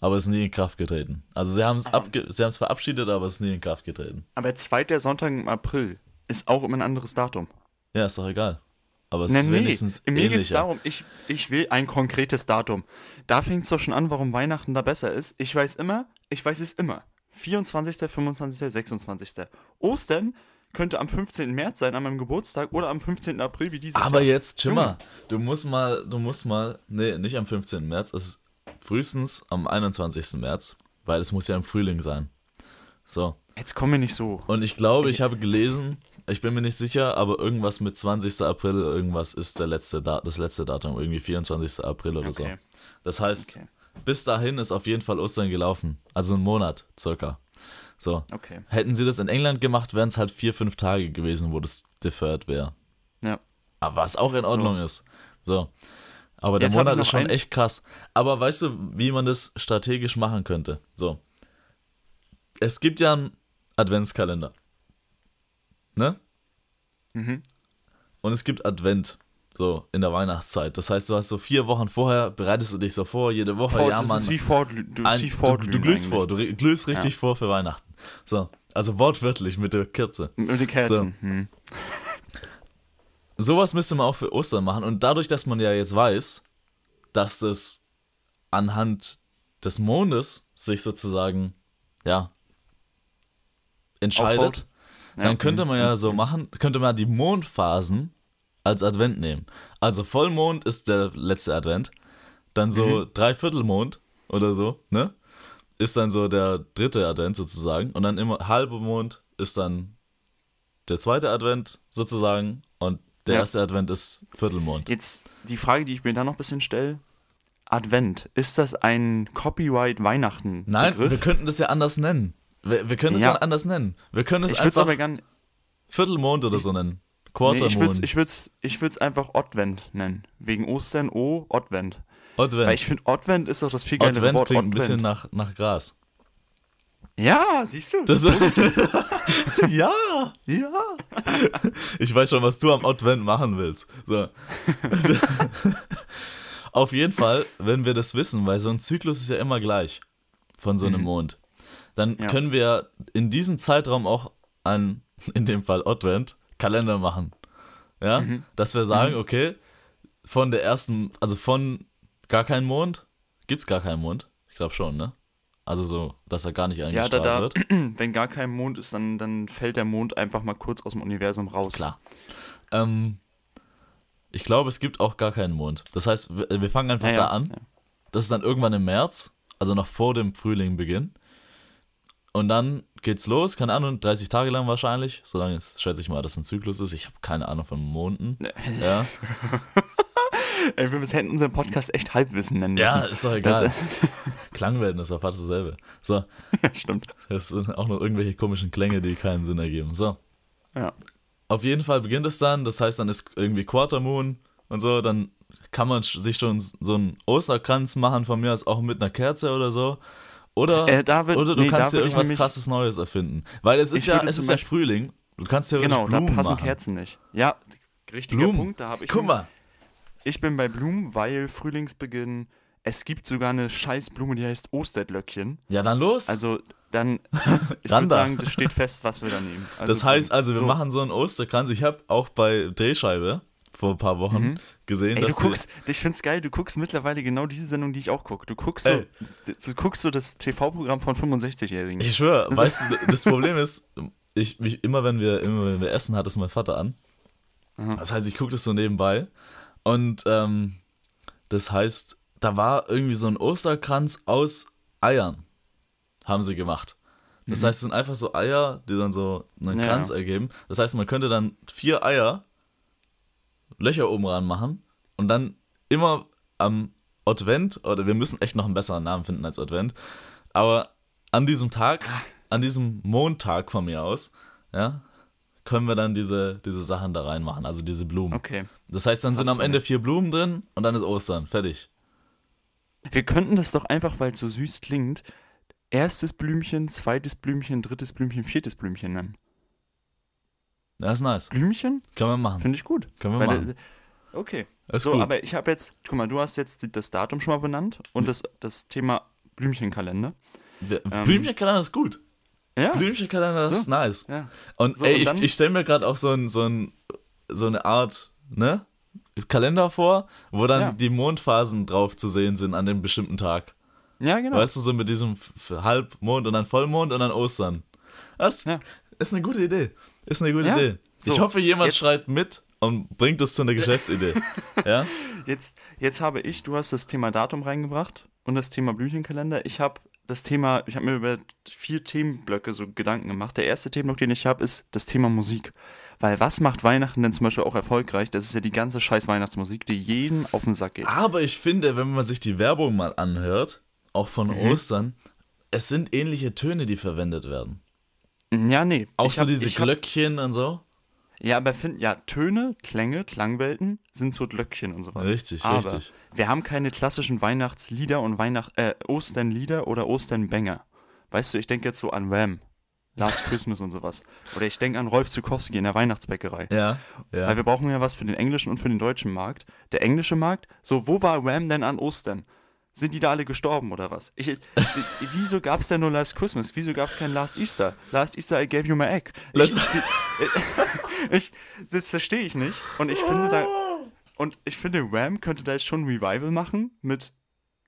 S1: Aber es ist nie in Kraft getreten. Also sie haben es sie haben es verabschiedet, aber es ist nie in Kraft getreten.
S2: Aber zweiter Sonntag im April ist auch immer ein anderes Datum.
S1: Ja, ist doch egal. Aber es
S2: Nee,
S1: ist
S2: nee,
S1: wenigstens
S2: mir geht es darum, ich, ich will ein konkretes Datum. Da fängt es doch schon an, warum Weihnachten da besser ist. Ich weiß immer, ich weiß es immer. 24., 25., 26. Ostern könnte am 15. März sein, an meinem Geburtstag, oder am 15. April, wie dieses
S1: Aber
S2: Jahr.
S1: jetzt, Chimmer, du musst mal, du musst mal, nee, nicht am 15. März, es ist frühestens am 21. März, weil es muss ja im Frühling sein. So.
S2: Jetzt komm mir nicht so.
S1: Und ich glaube,
S2: Ich-
S1: ich habe gelesen, ich bin mir nicht sicher, aber irgendwas mit 20. April, irgendwas ist der letzte Da- das letzte Datum, irgendwie 24. April oder so.
S2: Okay.
S1: Das heißt,
S2: Okay.
S1: bis dahin ist auf jeden Fall Ostern gelaufen. Also ein Monat circa. So.
S2: Okay.
S1: Hätten sie das in England gemacht, wären es halt vier, fünf Tage gewesen, wo das deferred wäre.
S2: Ja.
S1: Aber was auch in Ordnung ist. So. Aber der
S2: Jetzt
S1: Monat ist schon
S2: ein-
S1: echt krass. Aber weißt du, wie man das strategisch machen könnte? So. Es gibt ja einen Adventskalender. Ne?
S2: Mhm.
S1: Und es gibt Advent. So, in der Weihnachtszeit. Das heißt, du hast so vier Wochen vorher, bereitest du dich so vor, jede Woche,
S2: Vor,
S1: ja,
S2: das
S1: Mann.
S2: ist wie vor, du,
S1: ein,
S2: wie
S1: du,
S2: Vorglühen
S1: du glühst vor, du glühst richtig vor für Weihnachten. So, also wortwörtlich mit der Kerze.
S2: Mit den Kerzen. Hm.
S1: Sowas müsste man auch für Ostern machen. Und dadurch, dass man ja jetzt weiß, dass das anhand des Mondes sich sozusagen, ja, entscheidet.
S2: Ja,
S1: dann könnte man ja
S2: mhm,
S1: so machen, könnte man die Mondphasen als Advent nehmen. Also Vollmond ist der letzte Advent, dann so
S2: Mhm.
S1: Dreiviertelmond oder so, ne? Ist dann so der dritte Advent sozusagen und dann immer halbe Mond ist dann der zweite Advent sozusagen und der
S2: Ja.
S1: erste Advent ist Viertelmond.
S2: Jetzt die Frage, die ich mir da noch ein bisschen stelle. Advent, ist das ein Copyright-Weihnachten?
S1: Nein, wir könnten das ja anders nennen. Wir, wir können es ja. ja. anders nennen. Wir können es
S2: ich einfach aber gern,
S1: Viertelmond oder so nennen.
S2: Quartermond. Nee, ich würde es ich ich einfach Advent nennen. Wegen Ostern, O, Advent. Advent. Weil ich finde, Advent ist doch das viel geilere
S1: Advent Wort. klingt ein bisschen nach, nach Gras.
S2: Ja, siehst du.
S1: Das *laughs* ja, ja. Ich weiß schon, was du am Advent machen willst. So. Also, *laughs* auf jeden Fall, wenn wir das wissen, weil so ein Zyklus ist ja immer gleich von so einem mhm. Mond, dann ja. können wir in diesem Zeitraum auch einen, *laughs* in dem Fall Advent, Kalender machen. Ja, mhm. dass wir sagen, mhm. okay, von der ersten, also von gar keinen Mond, gibt es gar keinen Mond. Ich glaube schon, ne? Also so, dass er gar nicht eingestrahlt ja, da, da, wird. *clears throat*
S2: Wenn gar kein Mond ist, dann, dann fällt der Mond einfach mal kurz aus dem Universum raus.
S1: Klar. Ähm, ich glaube, es gibt auch gar keinen Mond. Das heißt, wir, wir fangen einfach ja, da an. Ja. Das ist dann irgendwann im März, also noch vor dem Frühling Und dann geht's los, keine Ahnung, 30 Tage lang wahrscheinlich. Solange es, schätze ich mal, dass ein Zyklus ist. Ich habe keine Ahnung von Monden. Ja. *laughs*
S2: Ey, wir hätten unseren Podcast echt Halbwissen nennen müssen.
S1: Ja, ist doch egal. Das, *laughs* Klangwelten ist doch fast dasselbe. So. *laughs*
S2: Ja, stimmt.
S1: Das sind auch noch irgendwelche komischen Klänge, die keinen Sinn ergeben. So.
S2: Ja.
S1: Auf jeden Fall beginnt es dann, das heißt, dann ist irgendwie Quartermoon und so, dann kann man sich schon so einen Osterkranz machen, von mir aus auch mit einer Kerze oder so. Oder,
S2: äh, David,
S1: oder du nee, kannst dir irgendwas krasses Neues erfinden. Weil es ist ja, es ist ja Frühling. Du kannst ja
S2: Genau,
S1: Blumen
S2: da passen
S1: machen.
S2: Kerzen nicht. Ja, richtiger
S1: Blumen.
S2: Punkt. Da habe ich.
S1: Guck mal,
S2: ich bin bei Blumen, weil Frühlingsbeginn. Es gibt sogar eine Scheißblume, die heißt Osterlöckchen.
S1: Ja, dann los.
S2: Also, dann, *laughs* ich würde sagen, das steht fest, was wir da nehmen. *laughs*
S1: Also, das heißt also, wir so. machen so einen Osterkranz. Ich habe auch bei Drehscheibe vor ein paar Wochen mhm. gesehen,
S2: Ey,
S1: dass
S2: du guckst, ich find's geil, du guckst mittlerweile genau diese Sendung, die ich auch gucke. Du guckst so, du guckst so das TV-Programm von 65-Jährigen.
S1: Ich schwöre, weißt du, das Problem ist, ich, mich, immer wenn wir, immer wenn wir essen, hat es mein Vater an. Mhm. Das heißt, ich gucke das so nebenbei und ähm, das heißt, da war irgendwie so ein Osterkranz aus Eiern, haben sie gemacht. Das mhm. heißt, es sind einfach so Eier, die dann so einen ja. Kranz ergeben. Das heißt, man könnte dann vier Eier, Löcher oben ran machen und dann immer am Advent, oder wir müssen echt noch einen besseren Namen finden als Advent, aber an diesem Tag, ah. an diesem Montag von mir aus, ja, können wir dann diese, diese Sachen da reinmachen, also diese Blumen.
S2: Okay.
S1: Das heißt, dann sind am Ende vier Blumen drin und dann ist Ostern. Fertig.
S2: Wir könnten das doch einfach, weil es so süß klingt, erstes Blümchen, zweites Blümchen, drittes Blümchen, viertes Blümchen nennen.
S1: Das ist nice.
S2: Blümchen?
S1: Können wir machen.
S2: Finde ich gut.
S1: Können wir weil machen.
S2: Das, okay. Ist so, gut. aber ich habe jetzt, guck mal, du hast jetzt das Datum schon mal benannt und das, das Thema Blümchenkalender.
S1: Ähm, Blümchenkalender ist gut.
S2: Ja.
S1: Blümchenkalender, das so? ist nice.
S2: Ja.
S1: Und so, ey, und ich, ich stelle mir gerade auch so, ein, so, ein, so eine Art, ne? Kalender vor, wo dann ja. die Mondphasen drauf zu sehen sind an dem bestimmten Tag.
S2: Ja, genau.
S1: Weißt du, so mit diesem Halbmond und dann Vollmond und dann Ostern. Das ja. ist eine gute Idee. Ist eine gute ja. Idee. So, ich hoffe, jemand jetzt, schreibt mit und bringt es zu einer *laughs* Geschäftsidee. ja?
S2: Jetzt, jetzt habe ich, du hast das Thema Datum reingebracht und das Thema Blütenkalender. Ich habe das Thema, ich habe mir über vier Themenblöcke so Gedanken gemacht. Der erste Themenblock, den ich habe, ist das Thema Musik. Weil was macht Weihnachten denn zum Beispiel auch erfolgreich? Das ist ja die ganze scheiß Weihnachtsmusik, die jedem auf den Sack geht.
S1: Aber ich finde, wenn man sich die Werbung mal anhört, auch von mhm. Ostern, es sind ähnliche Töne, die verwendet werden.
S2: Ja, nee.
S1: Auch ich so hab, diese Glöckchen hab, und so.
S2: Ja, aber find, ja, Töne, Klänge, Klangwelten sind so Glöckchen und sowas.
S1: Richtig,
S2: aber
S1: richtig.
S2: Wir haben keine klassischen Weihnachtslieder und Weihnacht, äh, Osternlieder oder Osternbänger. Weißt du, ich denke jetzt so an Ram, Last *laughs* Christmas und sowas. Oder ich denke an Rolf Zukowski in der Weihnachtsbäckerei.
S1: Ja, ja.
S2: Weil wir brauchen ja was für den englischen und für den deutschen Markt. Der englische Markt, so, wo war Ram denn an Ostern? Sind die da alle gestorben oder was? Ich, wieso gab es denn nur Last Christmas? Wieso gab es kein Last Easter? Last Easter, I gave you my egg. Ich, *laughs* ich, das verstehe ich nicht. Und ich finde da. Und ich finde, Ram könnte da jetzt schon ein Revival machen mit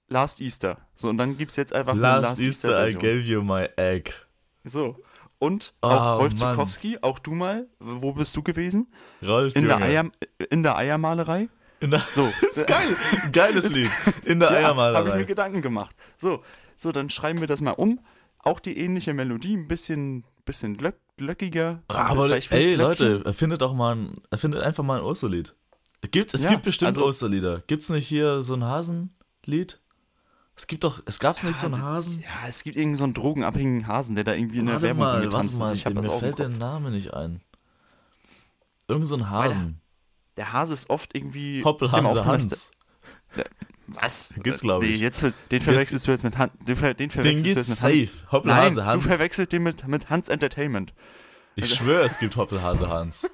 S2: Last Easter. So, und dann gibt es jetzt einfach
S1: Last, Last Easter, Easter I gave you my egg.
S2: So. Und oh, auch Rolf Zukowski, auch du mal. Wo bist du gewesen?
S1: Rolf,
S2: in, der Eier, in der Eiermalerei.
S1: In der, so. das *laughs* ist geil. Geiles Lied. In der ja, Eiermalerei.
S2: Habe ich mir Gedanken gemacht. So, so, dann schreiben wir das mal um. Auch die ähnliche Melodie, ein bisschen, bisschen glöck, glöckiger.
S1: Aber ey, Leute, erfindet doch mal ein, erfindet einfach mal ein Osterlied. Gibt's, es ja, gibt bestimmt also, Osterlieder. Gibt's nicht hier so einen Hasen? Lied? Es gibt doch, es gab's nicht so einen
S2: das-
S1: Hasen?
S2: Ja, es gibt irgendeinen so einen drogenabhängigen Hasen, der da irgendwie in der
S1: Warte
S2: Werbung
S1: mal,
S2: ist.
S1: mal,
S2: Ich hab
S1: mir fällt der. Name nicht ein. Irgend so ein Hasen.
S2: Der Hase ist oft irgendwie.
S1: Hoppelhase Hans.
S2: der- Was? *laughs*
S1: Gibt's, glaub ich.
S2: Nee, jetzt, den verwechselst du jetzt mit Hans. Den, ver den
S1: Den
S2: verwechselst du jetzt mit Hans.
S1: safe.
S2: Nein,
S1: Hoppelhase Hans.
S2: du verwechselst den mit, mit Hans Entertainment.
S1: Ich schwöre, es gibt Hoppelhase *laughs* Hans.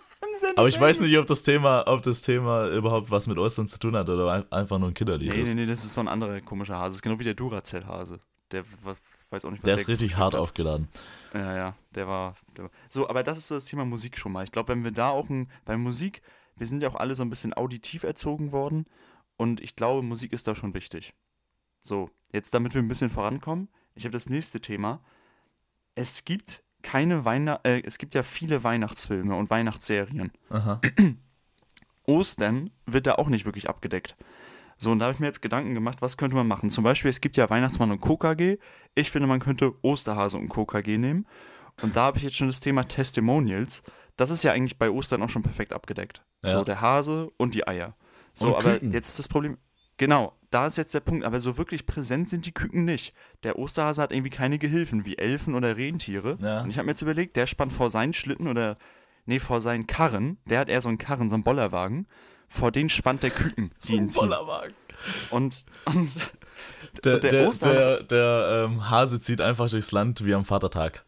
S1: Aber ich weiß nicht, ob das Thema, ob das Thema überhaupt was mit Ostern zu tun hat oder ein- einfach nur ein Kinderlied
S2: Nee,
S1: ist.
S2: nee, nee, das ist so ein anderer komischer Hase. Das ist genau wie der Duracell-Hase. Der weiß auch nicht, was
S1: Der ist richtig hart
S2: auf.
S1: aufgeladen.
S2: Ja, ja, der war, der war. So, aber das ist so das Thema Musik schon mal. Ich glaube, wenn wir da auch ein. Bei Musik, wir sind ja auch alle so ein bisschen auditiv erzogen worden. Und ich glaube, Musik ist da schon wichtig. So, jetzt damit wir ein bisschen vorankommen, ich habe das nächste Thema. Es gibt keine Weihnacht, äh, es gibt ja viele Weihnachtsfilme und Weihnachtsserien.
S1: Aha. *clears throat*
S2: Ostern wird da auch nicht wirklich abgedeckt. So, und da habe ich mir jetzt Gedanken gemacht, was könnte man machen? Zum Beispiel, es gibt ja Weihnachtsmann und KKG. Ich finde, man könnte Osterhase und KKG nehmen. Und da habe ich jetzt schon das Thema Testimonials. Das ist ja eigentlich bei Ostern auch schon perfekt abgedeckt.
S1: Ja.
S2: So, der Hase und die Eier. So,
S1: Und
S2: aber
S1: Küken.
S2: jetzt ist das Problem. Genau, da ist jetzt der Punkt. Aber so wirklich präsent sind die Küken nicht. Der Osterhase hat irgendwie keine Gehilfen, wie Elfen oder Rentiere.
S1: Ja.
S2: Und ich habe mir jetzt überlegt, der spannt vor seinen Schlitten oder, nee, vor seinen Karren. Der hat eher so einen Karren, so einen Bollerwagen. Vor den spannt der Küken, *laughs* ihn ziehen.
S1: Bollerwagen.
S2: Und, und
S1: Der,
S2: Und der
S1: der,
S2: Osterhase-
S1: der, der ähm, Hase zieht einfach durchs Land wie am Vatertag.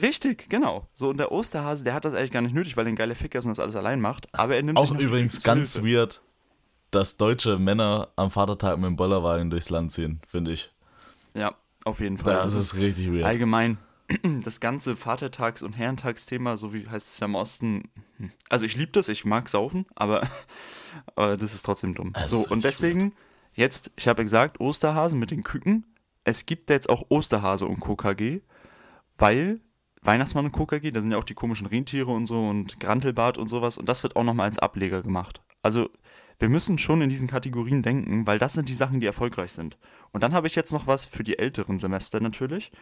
S2: Richtig, genau. So, und der Osterhase, der hat das eigentlich gar nicht nötig, weil er ein geiler Ficker ist und das alles allein macht. Aber er nimmt sich
S1: Auch
S2: die
S1: übrigens ganz
S2: Hilfe.
S1: weird, dass deutsche Männer am Vatertag mit dem Bollerwagen durchs Land ziehen, finde ich.
S2: Ja, auf jeden Fall.
S1: Das, ist richtig weird.
S2: allgemein *clears throat* das ganze Vatertags- und Herrentagsthema, so wie heißt es ja im Osten. Also ich liebe das, ich mag saufen, aber, *laughs* aber das ist trotzdem dumm.
S1: Das
S2: so, und deswegen, jetzt, ich habe gesagt, Osterhasen mit den Küken. Es gibt jetzt auch Osterhase und KKG, weil Weihnachtsmann und KKG, da sind ja auch die komischen Rentiere und so und Grantelbart und sowas und das wird auch nochmal als Ableger gemacht. Also wir müssen schon in diesen Kategorien denken, weil das sind die Sachen, die erfolgreich sind. Und dann habe ich jetzt noch was für die älteren Semester natürlich.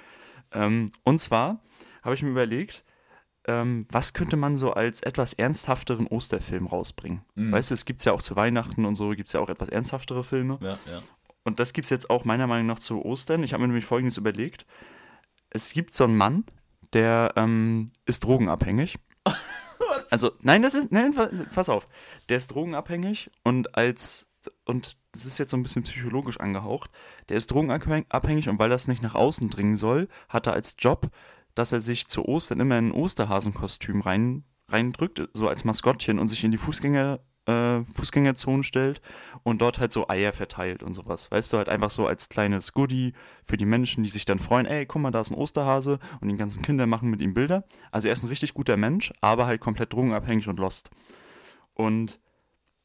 S2: Ähm, und zwar habe ich mir überlegt, ähm, was könnte man so als etwas ernsthafteren Osterfilm rausbringen?
S1: Mhm.
S2: Weißt du, es gibt ja auch zu Weihnachten und so, gibt es ja auch etwas ernsthaftere Filme.
S1: Ja, ja.
S2: Und das gibt es jetzt auch meiner Meinung nach zu Ostern. Ich habe mir nämlich Folgendes überlegt. Es gibt so einen Mann, der ähm, ist drogenabhängig. *laughs* Also, nein, das ist, nein, pa- pass auf. Der ist drogenabhängig und als, und das ist jetzt so ein bisschen psychologisch angehaucht, der ist drogenabhängig und weil das nicht nach außen dringen soll, hat er als Job, dass er sich zu Ostern immer in ein Osterhasenkostüm rein, reindrückt, so als Maskottchen und sich in die Fußgänger, äh, Fußgängerzone stellt und dort halt so Eier verteilt und sowas. Weißt du, halt einfach so als kleines Goodie für die Menschen, die sich dann freuen, ey, guck mal, da ist ein Osterhase und die ganzen Kinder machen mit ihm Bilder. Also er ist ein richtig guter Mensch, aber halt komplett drogenabhängig und lost. Und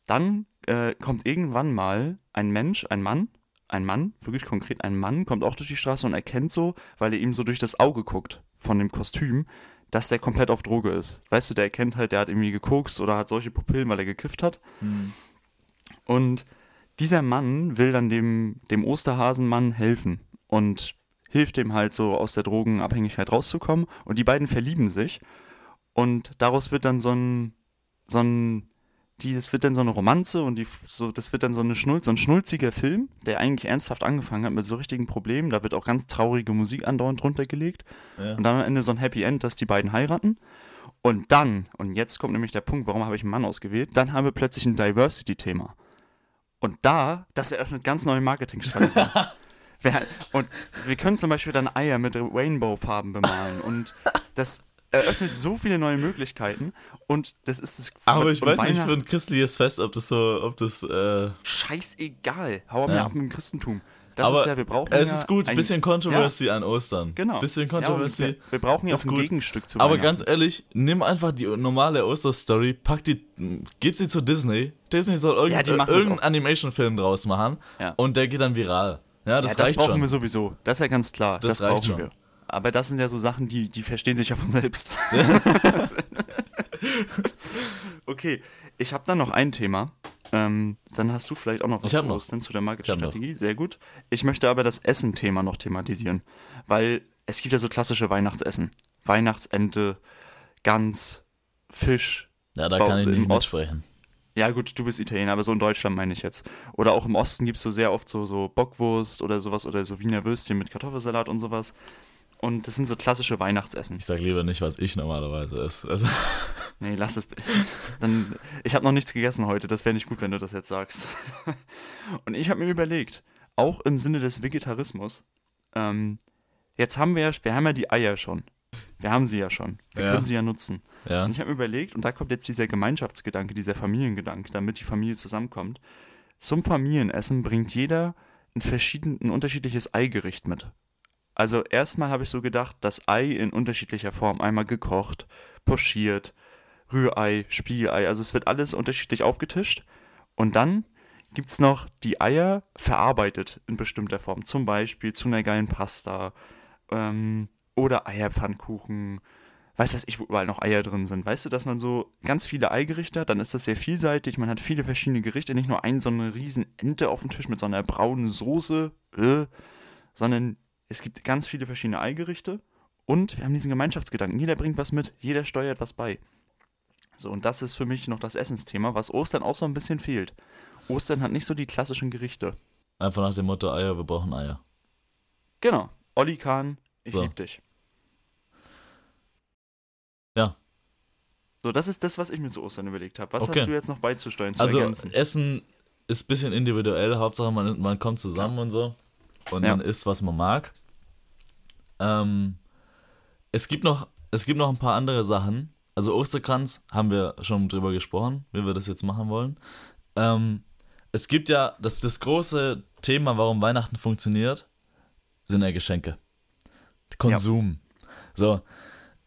S2: dann äh, kommt irgendwann mal ein Mensch, ein Mann, ein Mann, wirklich konkret ein Mann, kommt auch durch die Straße und erkennt so, weil er ihm so durch das Auge guckt von dem Kostüm, dass der komplett auf Droge ist. Weißt du, der erkennt halt, der hat irgendwie gekokst oder hat solche Pupillen, weil er gekifft hat.
S1: Hm.
S2: Und dieser Mann will dann dem, dem Osterhasenmann helfen und hilft dem halt so aus der Drogenabhängigkeit rauszukommen. Und die beiden verlieben sich. Und daraus wird dann so ein, so ein, die, das wird dann so eine Romanze und die, so, das wird dann so eine Schnulz, so ein schnulziger Film, der eigentlich ernsthaft angefangen hat mit so richtigen Problemen. Da wird auch ganz traurige Musik andauernd drunter gelegt.
S1: Ja.
S2: Und dann am Ende so ein Happy End, dass die beiden heiraten. Und dann, und jetzt kommt nämlich der Punkt, warum habe ich einen Mann ausgewählt, dann haben wir plötzlich ein Diversity-Thema. Und da, das eröffnet ganz neue Marketingstrategien. *laughs* Und wir können zum Beispiel dann Eier mit Rainbow-Farben bemalen. Und das eröffnet so viele neue Möglichkeiten. Und das ist das.
S1: Aber ich weiß nicht für ein christliches Fest, ob das so, ob das, äh,
S2: Scheißegal. Hau mir
S1: Ja.
S2: ab mit dem Christentum. Das
S1: aber
S2: ist ja, wir brauchen
S1: es
S2: ja
S1: ist gut,
S2: ein-
S1: bisschen Controversy an Ostern.
S2: Genau.
S1: Bisschen
S2: Ja,
S1: Controversy.
S2: wir, wir brauchen ja auch ein
S1: gut.
S2: Gegenstück zu
S1: Aber ganz ehrlich, nimm einfach die normale Osterstory, pack die, gib sie zu Disney. Disney soll irgend,
S2: Ja,
S1: irgendeinen. Animation-Film draus machen
S2: Ja.
S1: und der geht dann viral. Ja, das
S2: ja, das brauchen
S1: schon.
S2: wir sowieso. Das ist ja ganz klar.
S1: Das
S2: Das,
S1: reicht
S2: brauchen
S1: schon.
S2: wir. Aber das sind ja so Sachen, die, die verstehen sich ja von selbst. *laughs* okay, ich habe dann noch ein Thema. Ähm, dann hast du vielleicht auch noch was zu. Ostern zu der Marketingstrategie. Sehr gut. Ich möchte aber das Essen-Thema noch thematisieren. Weil es gibt ja so klassische Weihnachtsessen. Weihnachtsente, Gans, Fisch.
S1: ja, da kann ich nicht mitsprechen.
S2: Ja, gut, du bist Italiener, aber so in Deutschland meine ich jetzt. Oder auch im Osten gibt es so sehr oft so, so Bockwurst oder sowas oder so Wiener Würstchen mit Kartoffelsalat und sowas. Und das sind so klassische Weihnachtsessen.
S1: Ich sag lieber nicht, was ich normalerweise esse. Also, *laughs*
S2: Nee, lass es. Dann, ich habe noch nichts gegessen heute, das wäre nicht gut, wenn du das jetzt sagst. *laughs* Und ich habe mir überlegt, auch im Sinne des Vegetarismus, ähm, jetzt haben wir ja, wir haben ja die Eier schon. Wir haben sie ja schon. Wir
S1: Ja.
S2: können sie ja nutzen.
S1: ja.
S2: Und ich habe mir überlegt, und da kommt jetzt dieser Gemeinschaftsgedanke, dieser Familiengedanke, damit die Familie zusammenkommt. Zum Familienessen bringt jeder ein, verschieden, ein unterschiedliches Eigericht mit. Also erstmal habe ich so gedacht, das Ei in unterschiedlicher Form. Einmal gekocht, pochiert, Rührei, Spiegelei. Also es wird alles unterschiedlich aufgetischt. Und dann gibt es noch die Eier verarbeitet in bestimmter Form. Zum Beispiel zu einer geilen Pasta ähm, oder Eierpfannkuchen. Weiß was ich, wo überall noch Eier drin sind. Weißt du, dass man so ganz viele Eigerichte hat, dann ist das sehr vielseitig. Man hat viele verschiedene Gerichte, nicht nur ein so eine riesen Ente auf dem Tisch mit so einer braunen Soße, äh, sondern es gibt ganz viele verschiedene Eigerichte und wir haben diesen Gemeinschaftsgedanken. Jeder bringt was mit, jeder steuert was bei. So, und das ist für mich noch das Essensthema, was Ostern auch so ein bisschen fehlt. Ostern hat nicht so die klassischen Gerichte.
S1: Einfach nach dem Motto Eier, wir brauchen Eier.
S2: Genau. Olli Kahn, ich
S1: So.
S2: lieb dich.
S1: Ja.
S2: So, das ist das, was ich mir zu Ostern überlegt habe. Was
S1: Okay.
S2: hast du jetzt noch beizusteuern, zu
S1: Also
S2: ergänzen?
S1: Essen ist ein bisschen individuell, Hauptsache man, man kommt zusammen und so und
S2: Ja.
S1: man isst, was man mag. Ähm, es, gibt noch, es gibt noch ein paar andere Sachen. Also Osterkranz haben wir schon drüber gesprochen, wie wir das jetzt machen wollen. Ähm, es gibt ja, das, das große Thema, warum Weihnachten funktioniert, sind ja Geschenke. Konsum. So.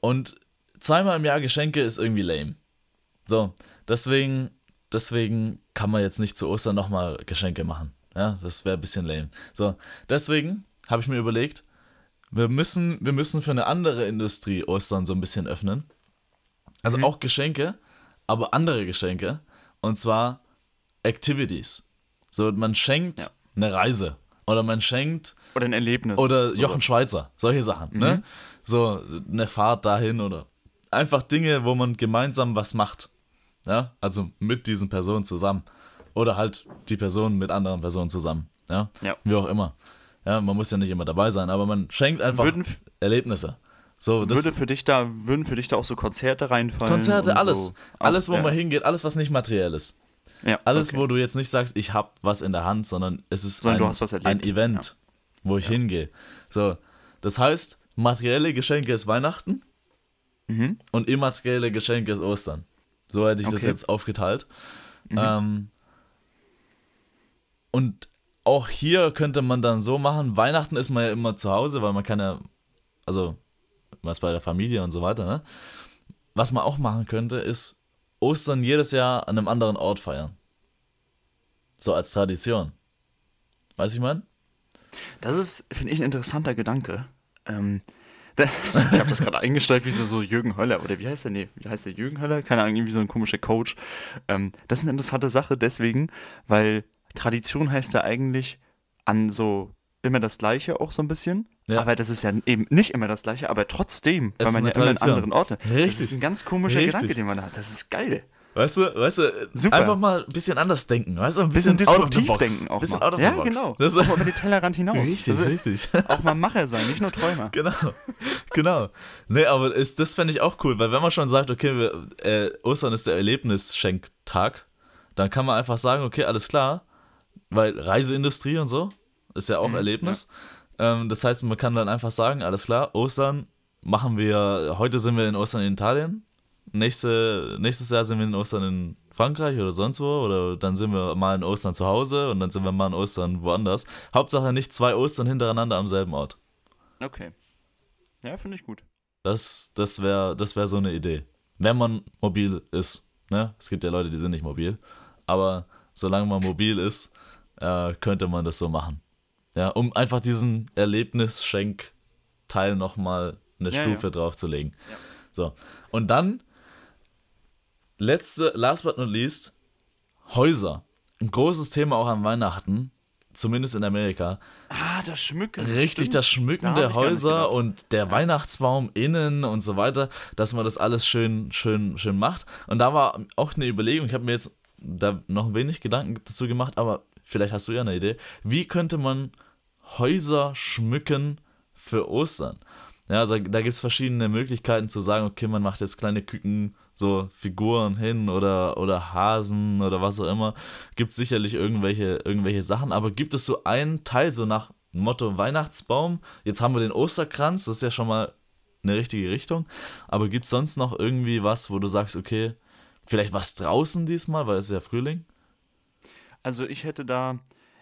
S1: Und zweimal im Jahr Geschenke ist irgendwie lame. So, deswegen, deswegen kann man jetzt nicht zu Ostern nochmal Geschenke machen. Ja, das wäre ein bisschen lame. So, deswegen habe ich mir überlegt, wir müssen, wir müssen für eine andere Industrie Ostern so ein bisschen öffnen. Also
S2: Mhm.
S1: auch Geschenke, aber andere Geschenke. Und zwar Activities. So, man schenkt
S2: Ja.
S1: eine Reise. Oder man schenkt
S2: Oder ein Erlebnis.
S1: oder
S2: sowas.
S1: Jochen Schweizer, solche Sachen, ne?
S2: Mhm.
S1: So eine Fahrt dahin oder einfach Dinge, wo man gemeinsam was macht. Ja, also mit diesen Personen zusammen. Oder halt die Person mit anderen Personen zusammen. Ja,
S2: Ja.
S1: wie auch immer. Ja, man muss ja nicht immer dabei sein, aber man schenkt einfach
S2: Würden,
S1: Erlebnisse. So, das
S2: würde für dich da, würden für dich da auch so Konzerte reinfallen?
S1: Konzerte, alles.
S2: So.
S1: alles, wo
S2: ja.
S1: man hingeht, alles, was nicht materiell ist.
S2: Ja,
S1: Alles,
S2: okay.
S1: wo du jetzt nicht sagst, ich habe was in der Hand, sondern es ist
S2: Sondern
S1: ein,
S2: du hast was erlebt.
S1: ein Event, wo ich hingehe. So, das heißt, materielle Geschenke ist Weihnachten
S2: Mhm.
S1: und immaterielle Geschenke ist Ostern. So hätte ich das
S2: Okay.
S1: jetzt aufgeteilt.
S2: Mhm.
S1: Ähm, und auch hier könnte man dann so machen, Weihnachten ist man ja immer zu Hause, weil man kann ja, also was bei der Familie und so weiter, ne? Was man auch machen könnte, ist Ostern jedes Jahr an einem anderen Ort feiern. So als Tradition. Weiß ich mein?
S2: Das ist, finde ich, ein interessanter Gedanke. Ähm, *laughs* ich habe das gerade eingestellt, wie so, so Jürgen Höller. Oder wie heißt der? Nee, wie heißt der? Jürgen Höller? Keine Ahnung, irgendwie so ein komischer Coach. Ähm, das ist eine interessante Sache deswegen, weil Tradition heißt ja eigentlich an so immer das Gleiche auch so ein bisschen.
S1: Ja.
S2: Aber das ist ja eben nicht immer das Gleiche, aber trotzdem,
S1: Es
S2: weil man ja immer an
S1: Tradition.
S2: anderen Orten. Das ist ein ganz komischer
S1: Richtig.
S2: Gedanke, den man hat. Das ist geil.
S1: Weißt du, weißt du,
S2: Super.
S1: einfach mal ein bisschen anders denken, weißt du, ein
S2: Bisschen,
S1: bisschen,
S2: disruptiv denken auch
S1: bisschen
S2: mal.
S1: out of
S2: ja,
S1: the box.
S2: genau.
S1: Das
S2: auch mal über den Tellerrand hinaus.
S1: richtig,
S2: Das ist-
S1: richtig.
S2: Auch mal Macher sein, nicht nur Träumer. *laughs*
S1: Genau, genau. Nee, aber ist, das fände ich auch cool, weil wenn man schon sagt, okay, wir, äh, Ostern ist der Erlebnisschenktag, dann kann man einfach sagen, okay, alles klar, weil Reiseindustrie und so ist ja auch
S2: Mhm,
S1: Erlebnis. Ähm, das heißt, man kann dann einfach sagen, alles klar, Ostern machen wir, heute sind wir in Ostern in Italien, nächste, nächstes Jahr sind wir in Ostern in Frankreich oder sonst wo, oder dann sind wir mal in Ostern zu Hause und dann sind wir mal in Ostern woanders. Hauptsache nicht zwei Ostern hintereinander am selben Ort.
S2: Okay. Ja, finde ich gut.
S1: Das, das wäre das wär so eine Idee. Wenn man mobil ist. Ne? Es gibt ja Leute, die sind nicht mobil. Aber solange man mobil ist, äh, könnte man das so machen. Ja, um einfach diesen Erlebnisschenk-Teil nochmal eine
S2: Ja,
S1: Stufe
S2: ja.
S1: draufzulegen.
S2: Ja.
S1: So. Und dann, letzte, last but not least, Häuser. Ein großes Thema auch an Weihnachten, zumindest in Amerika.
S2: Ah, das Schmücken.
S1: Richtig,
S2: stimmt.
S1: das Schmücken
S2: Da
S1: der Häuser und der Weihnachtsbaum innen und so weiter, dass man das alles schön, schön, schön macht. Und da war auch eine Überlegung, ich habe mir jetzt da noch wenig Gedanken dazu gemacht, aber vielleicht hast du ja eine Idee. Wie könnte man Häuser schmücken für Ostern? Ja, also da gibt es verschiedene Möglichkeiten zu sagen, okay, man macht jetzt kleine Küken, so Figuren hin oder, oder Hasen oder was auch immer. Gibt sicherlich irgendwelche, irgendwelche Sachen, aber gibt es so einen Teil, so nach Motto Weihnachtsbaum, jetzt haben wir den Osterkranz, das ist ja schon mal eine richtige Richtung, aber gibt es sonst noch irgendwie was, wo du sagst, okay, vielleicht was draußen diesmal, weil es ist ja Frühling?
S2: Also ich hätte da,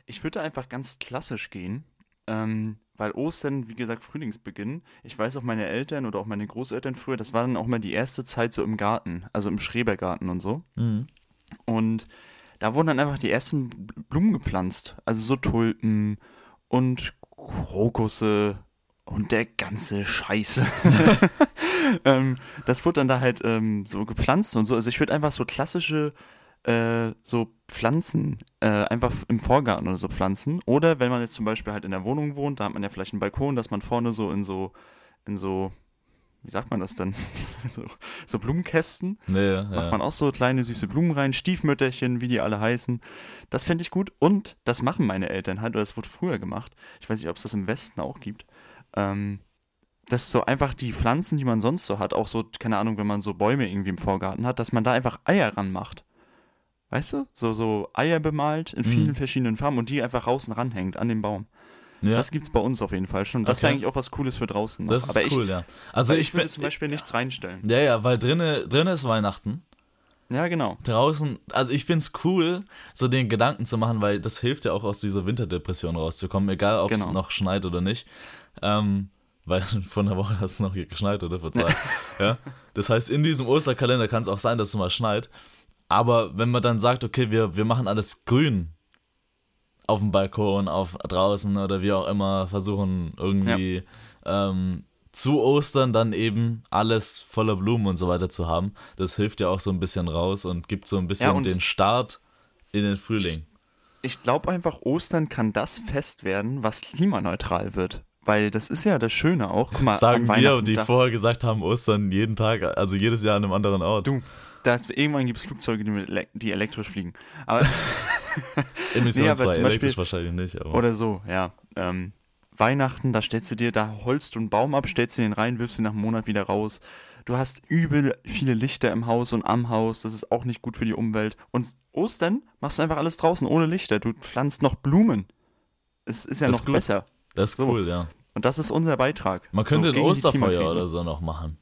S2: ich würde einfach ganz klassisch gehen, ähm, weil Ostern, wie gesagt, Frühlingsbeginn. Ich weiß auch meine Eltern oder auch meine Großeltern früher, das war dann auch mal die erste Zeit so im Garten, also im Schrebergarten und so.
S1: Mhm.
S2: Und da wurden dann einfach die ersten Blumen gepflanzt, also so Tulpen und Krokusse und der ganze Scheiße. *laughs* *laughs* ähm, das wurde dann da halt ähm, so gepflanzt und so. Also ich würde einfach so klassische äh, so Pflanzen äh, einfach im Vorgarten oder so pflanzen. Oder wenn man jetzt zum Beispiel halt in der Wohnung wohnt, da hat man ja vielleicht einen Balkon, dass man vorne so in so, in so, wie sagt man das denn? *laughs* so, so Blumenkästen.
S1: Nee, ja.
S2: Macht man auch so kleine süße Blumen rein, Stiefmütterchen, wie die alle heißen. Das fände ich gut. Und das machen meine Eltern halt, oder das wurde früher gemacht. Ich weiß nicht, ob es das im Westen auch gibt. Ähm, dass so einfach die Pflanzen, die man sonst so hat, auch so, keine Ahnung, wenn man so Bäume irgendwie im Vorgarten hat, dass man da einfach Eier ranmacht. Weißt du? So, so Eier bemalt in vielen
S1: Mhm.
S2: verschiedenen Farben und die einfach außen ranhängt an dem Baum.
S1: ja.
S2: Das gibt's bei uns auf jeden Fall schon. Das
S1: Okay.
S2: wäre eigentlich auch was Cooles für draußen. Noch.
S1: das ist
S2: Aber ich,
S1: cool, ja. Also ich,
S2: ich würde zum Beispiel nichts reinstellen.
S1: Ja, ja, weil drinnen drinne ist Weihnachten.
S2: Ja, genau.
S1: Draußen, also ich finde es cool, so den Gedanken zu machen, weil das hilft ja auch aus dieser Winterdepression rauszukommen, egal ob es
S2: Genau.
S1: noch schneit oder nicht. Ähm, weil *laughs* vor einer Woche hat es noch hier geschneit, oder? Vor zwei. *laughs* ja. Das heißt, in diesem Osterkalender kann es auch sein, dass es mal schneit. Aber wenn man dann sagt, okay, wir, wir machen alles grün auf dem Balkon, auf draußen oder wie auch immer, versuchen irgendwie ähm, zu Ostern dann eben alles voller Blumen und so weiter zu haben. Das hilft ja auch so ein bisschen raus und gibt so ein bisschen
S2: Ja,
S1: den Start in den Frühling.
S2: Ich glaube einfach, Ostern kann das Fest werden, was klimaneutral wird. Weil das ist ja das Schöne auch. Guck mal,
S1: Sagen wir, die vorher gesagt haben, Ostern jeden Tag, also jedes Jahr an einem anderen Ort.
S2: Du, da ist, irgendwann gibt es Flugzeuge, die, mit die elektrisch fliegen. Aber, *laughs*
S1: Emissionsfrei,
S2: aber zum
S1: elektrisch
S2: Beispiel-
S1: wahrscheinlich nicht, aber.
S2: oder so, ja. Ähm, Weihnachten, da stellst du dir, da holst du einen Baum ab, stellst ihn rein, wirfst ihn nach einem Monat wieder raus. Du hast übel viele Lichter im Haus und am Haus, das ist auch nicht gut für die Umwelt. Und Ostern machst du einfach alles draußen, ohne Lichter. Du pflanzt noch Blumen. Es ist ja
S1: Das
S2: noch
S1: ist
S2: besser.
S1: das ist
S2: so.
S1: cool, ja.
S2: Und das ist unser Beitrag.
S1: Man könnte
S2: so,
S1: ein Osterfeuer oder so noch machen.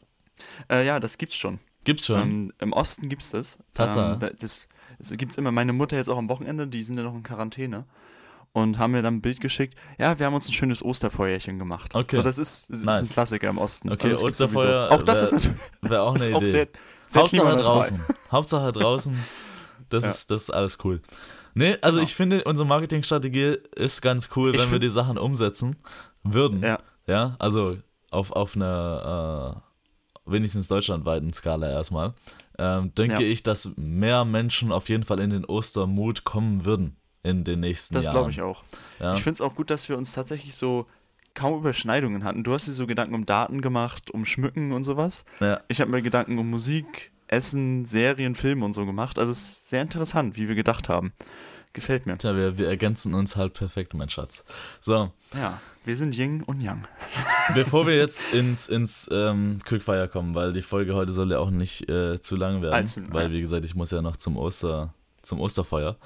S2: Äh, ja, das gibt's schon.
S1: Gibt's schon.
S2: Ähm, Im Osten gibt's das.
S1: Tatsache.
S2: Ähm, da- das, das gibt's immer. Meine Mutter jetzt auch am Wochenende, die sind ja noch in Quarantäne. Und haben mir dann ein Bild geschickt. Ja, wir haben uns ein schönes Osterfeuerchen gemacht.
S1: Okay.
S2: So, das ist, das ist
S1: Nice.
S2: ein Klassiker im Osten.
S1: Okay,
S2: das gibt's
S1: Osterfeuer.
S2: Auch das
S1: wär-
S2: ist natürlich
S1: Wäre auch *laughs*
S2: ist
S1: eine
S2: auch
S1: Idee.
S2: sehr, sehr
S1: Hauptsache draußen. Hauptsache draußen. Das,
S2: Ja.
S1: ist, das ist alles cool. Nee, also
S2: Genau.
S1: ich finde, unsere Marketingstrategie ist ganz cool, wenn wir
S2: find-
S1: die Sachen umsetzen würden.
S2: Ja.
S1: Ja, also auf, auf einer äh, wenigstens deutschlandweiten Skala erstmal. Ähm, denke
S2: Ja.
S1: ich, dass mehr Menschen auf jeden Fall in den Ostermut kommen würden in den nächsten
S2: Das
S1: Jahren.
S2: glaube ich auch.
S1: Ja.
S2: Ich finde es auch gut, dass wir uns tatsächlich so kaum Überschneidungen hatten. Du hast dir so Gedanken um Daten gemacht, um Schmücken und sowas.
S1: ja.
S2: Ich habe mir Gedanken um Musik, Essen, Serien, Film und so gemacht. Also es ist sehr interessant, wie wir gedacht haben. Gefällt mir.
S1: Tja, wir, wir ergänzen uns halt perfekt, mein Schatz. So,
S2: Ja, wir sind Yin und Yang.
S1: bevor wir jetzt ins, ins ähm, Quickfire kommen, weil die Folge heute soll ja auch nicht äh, zu lang werden.
S2: Allzu-
S1: weil,
S2: ja.
S1: wie gesagt, ich muss ja noch zum Oster, zum Osterfeuer.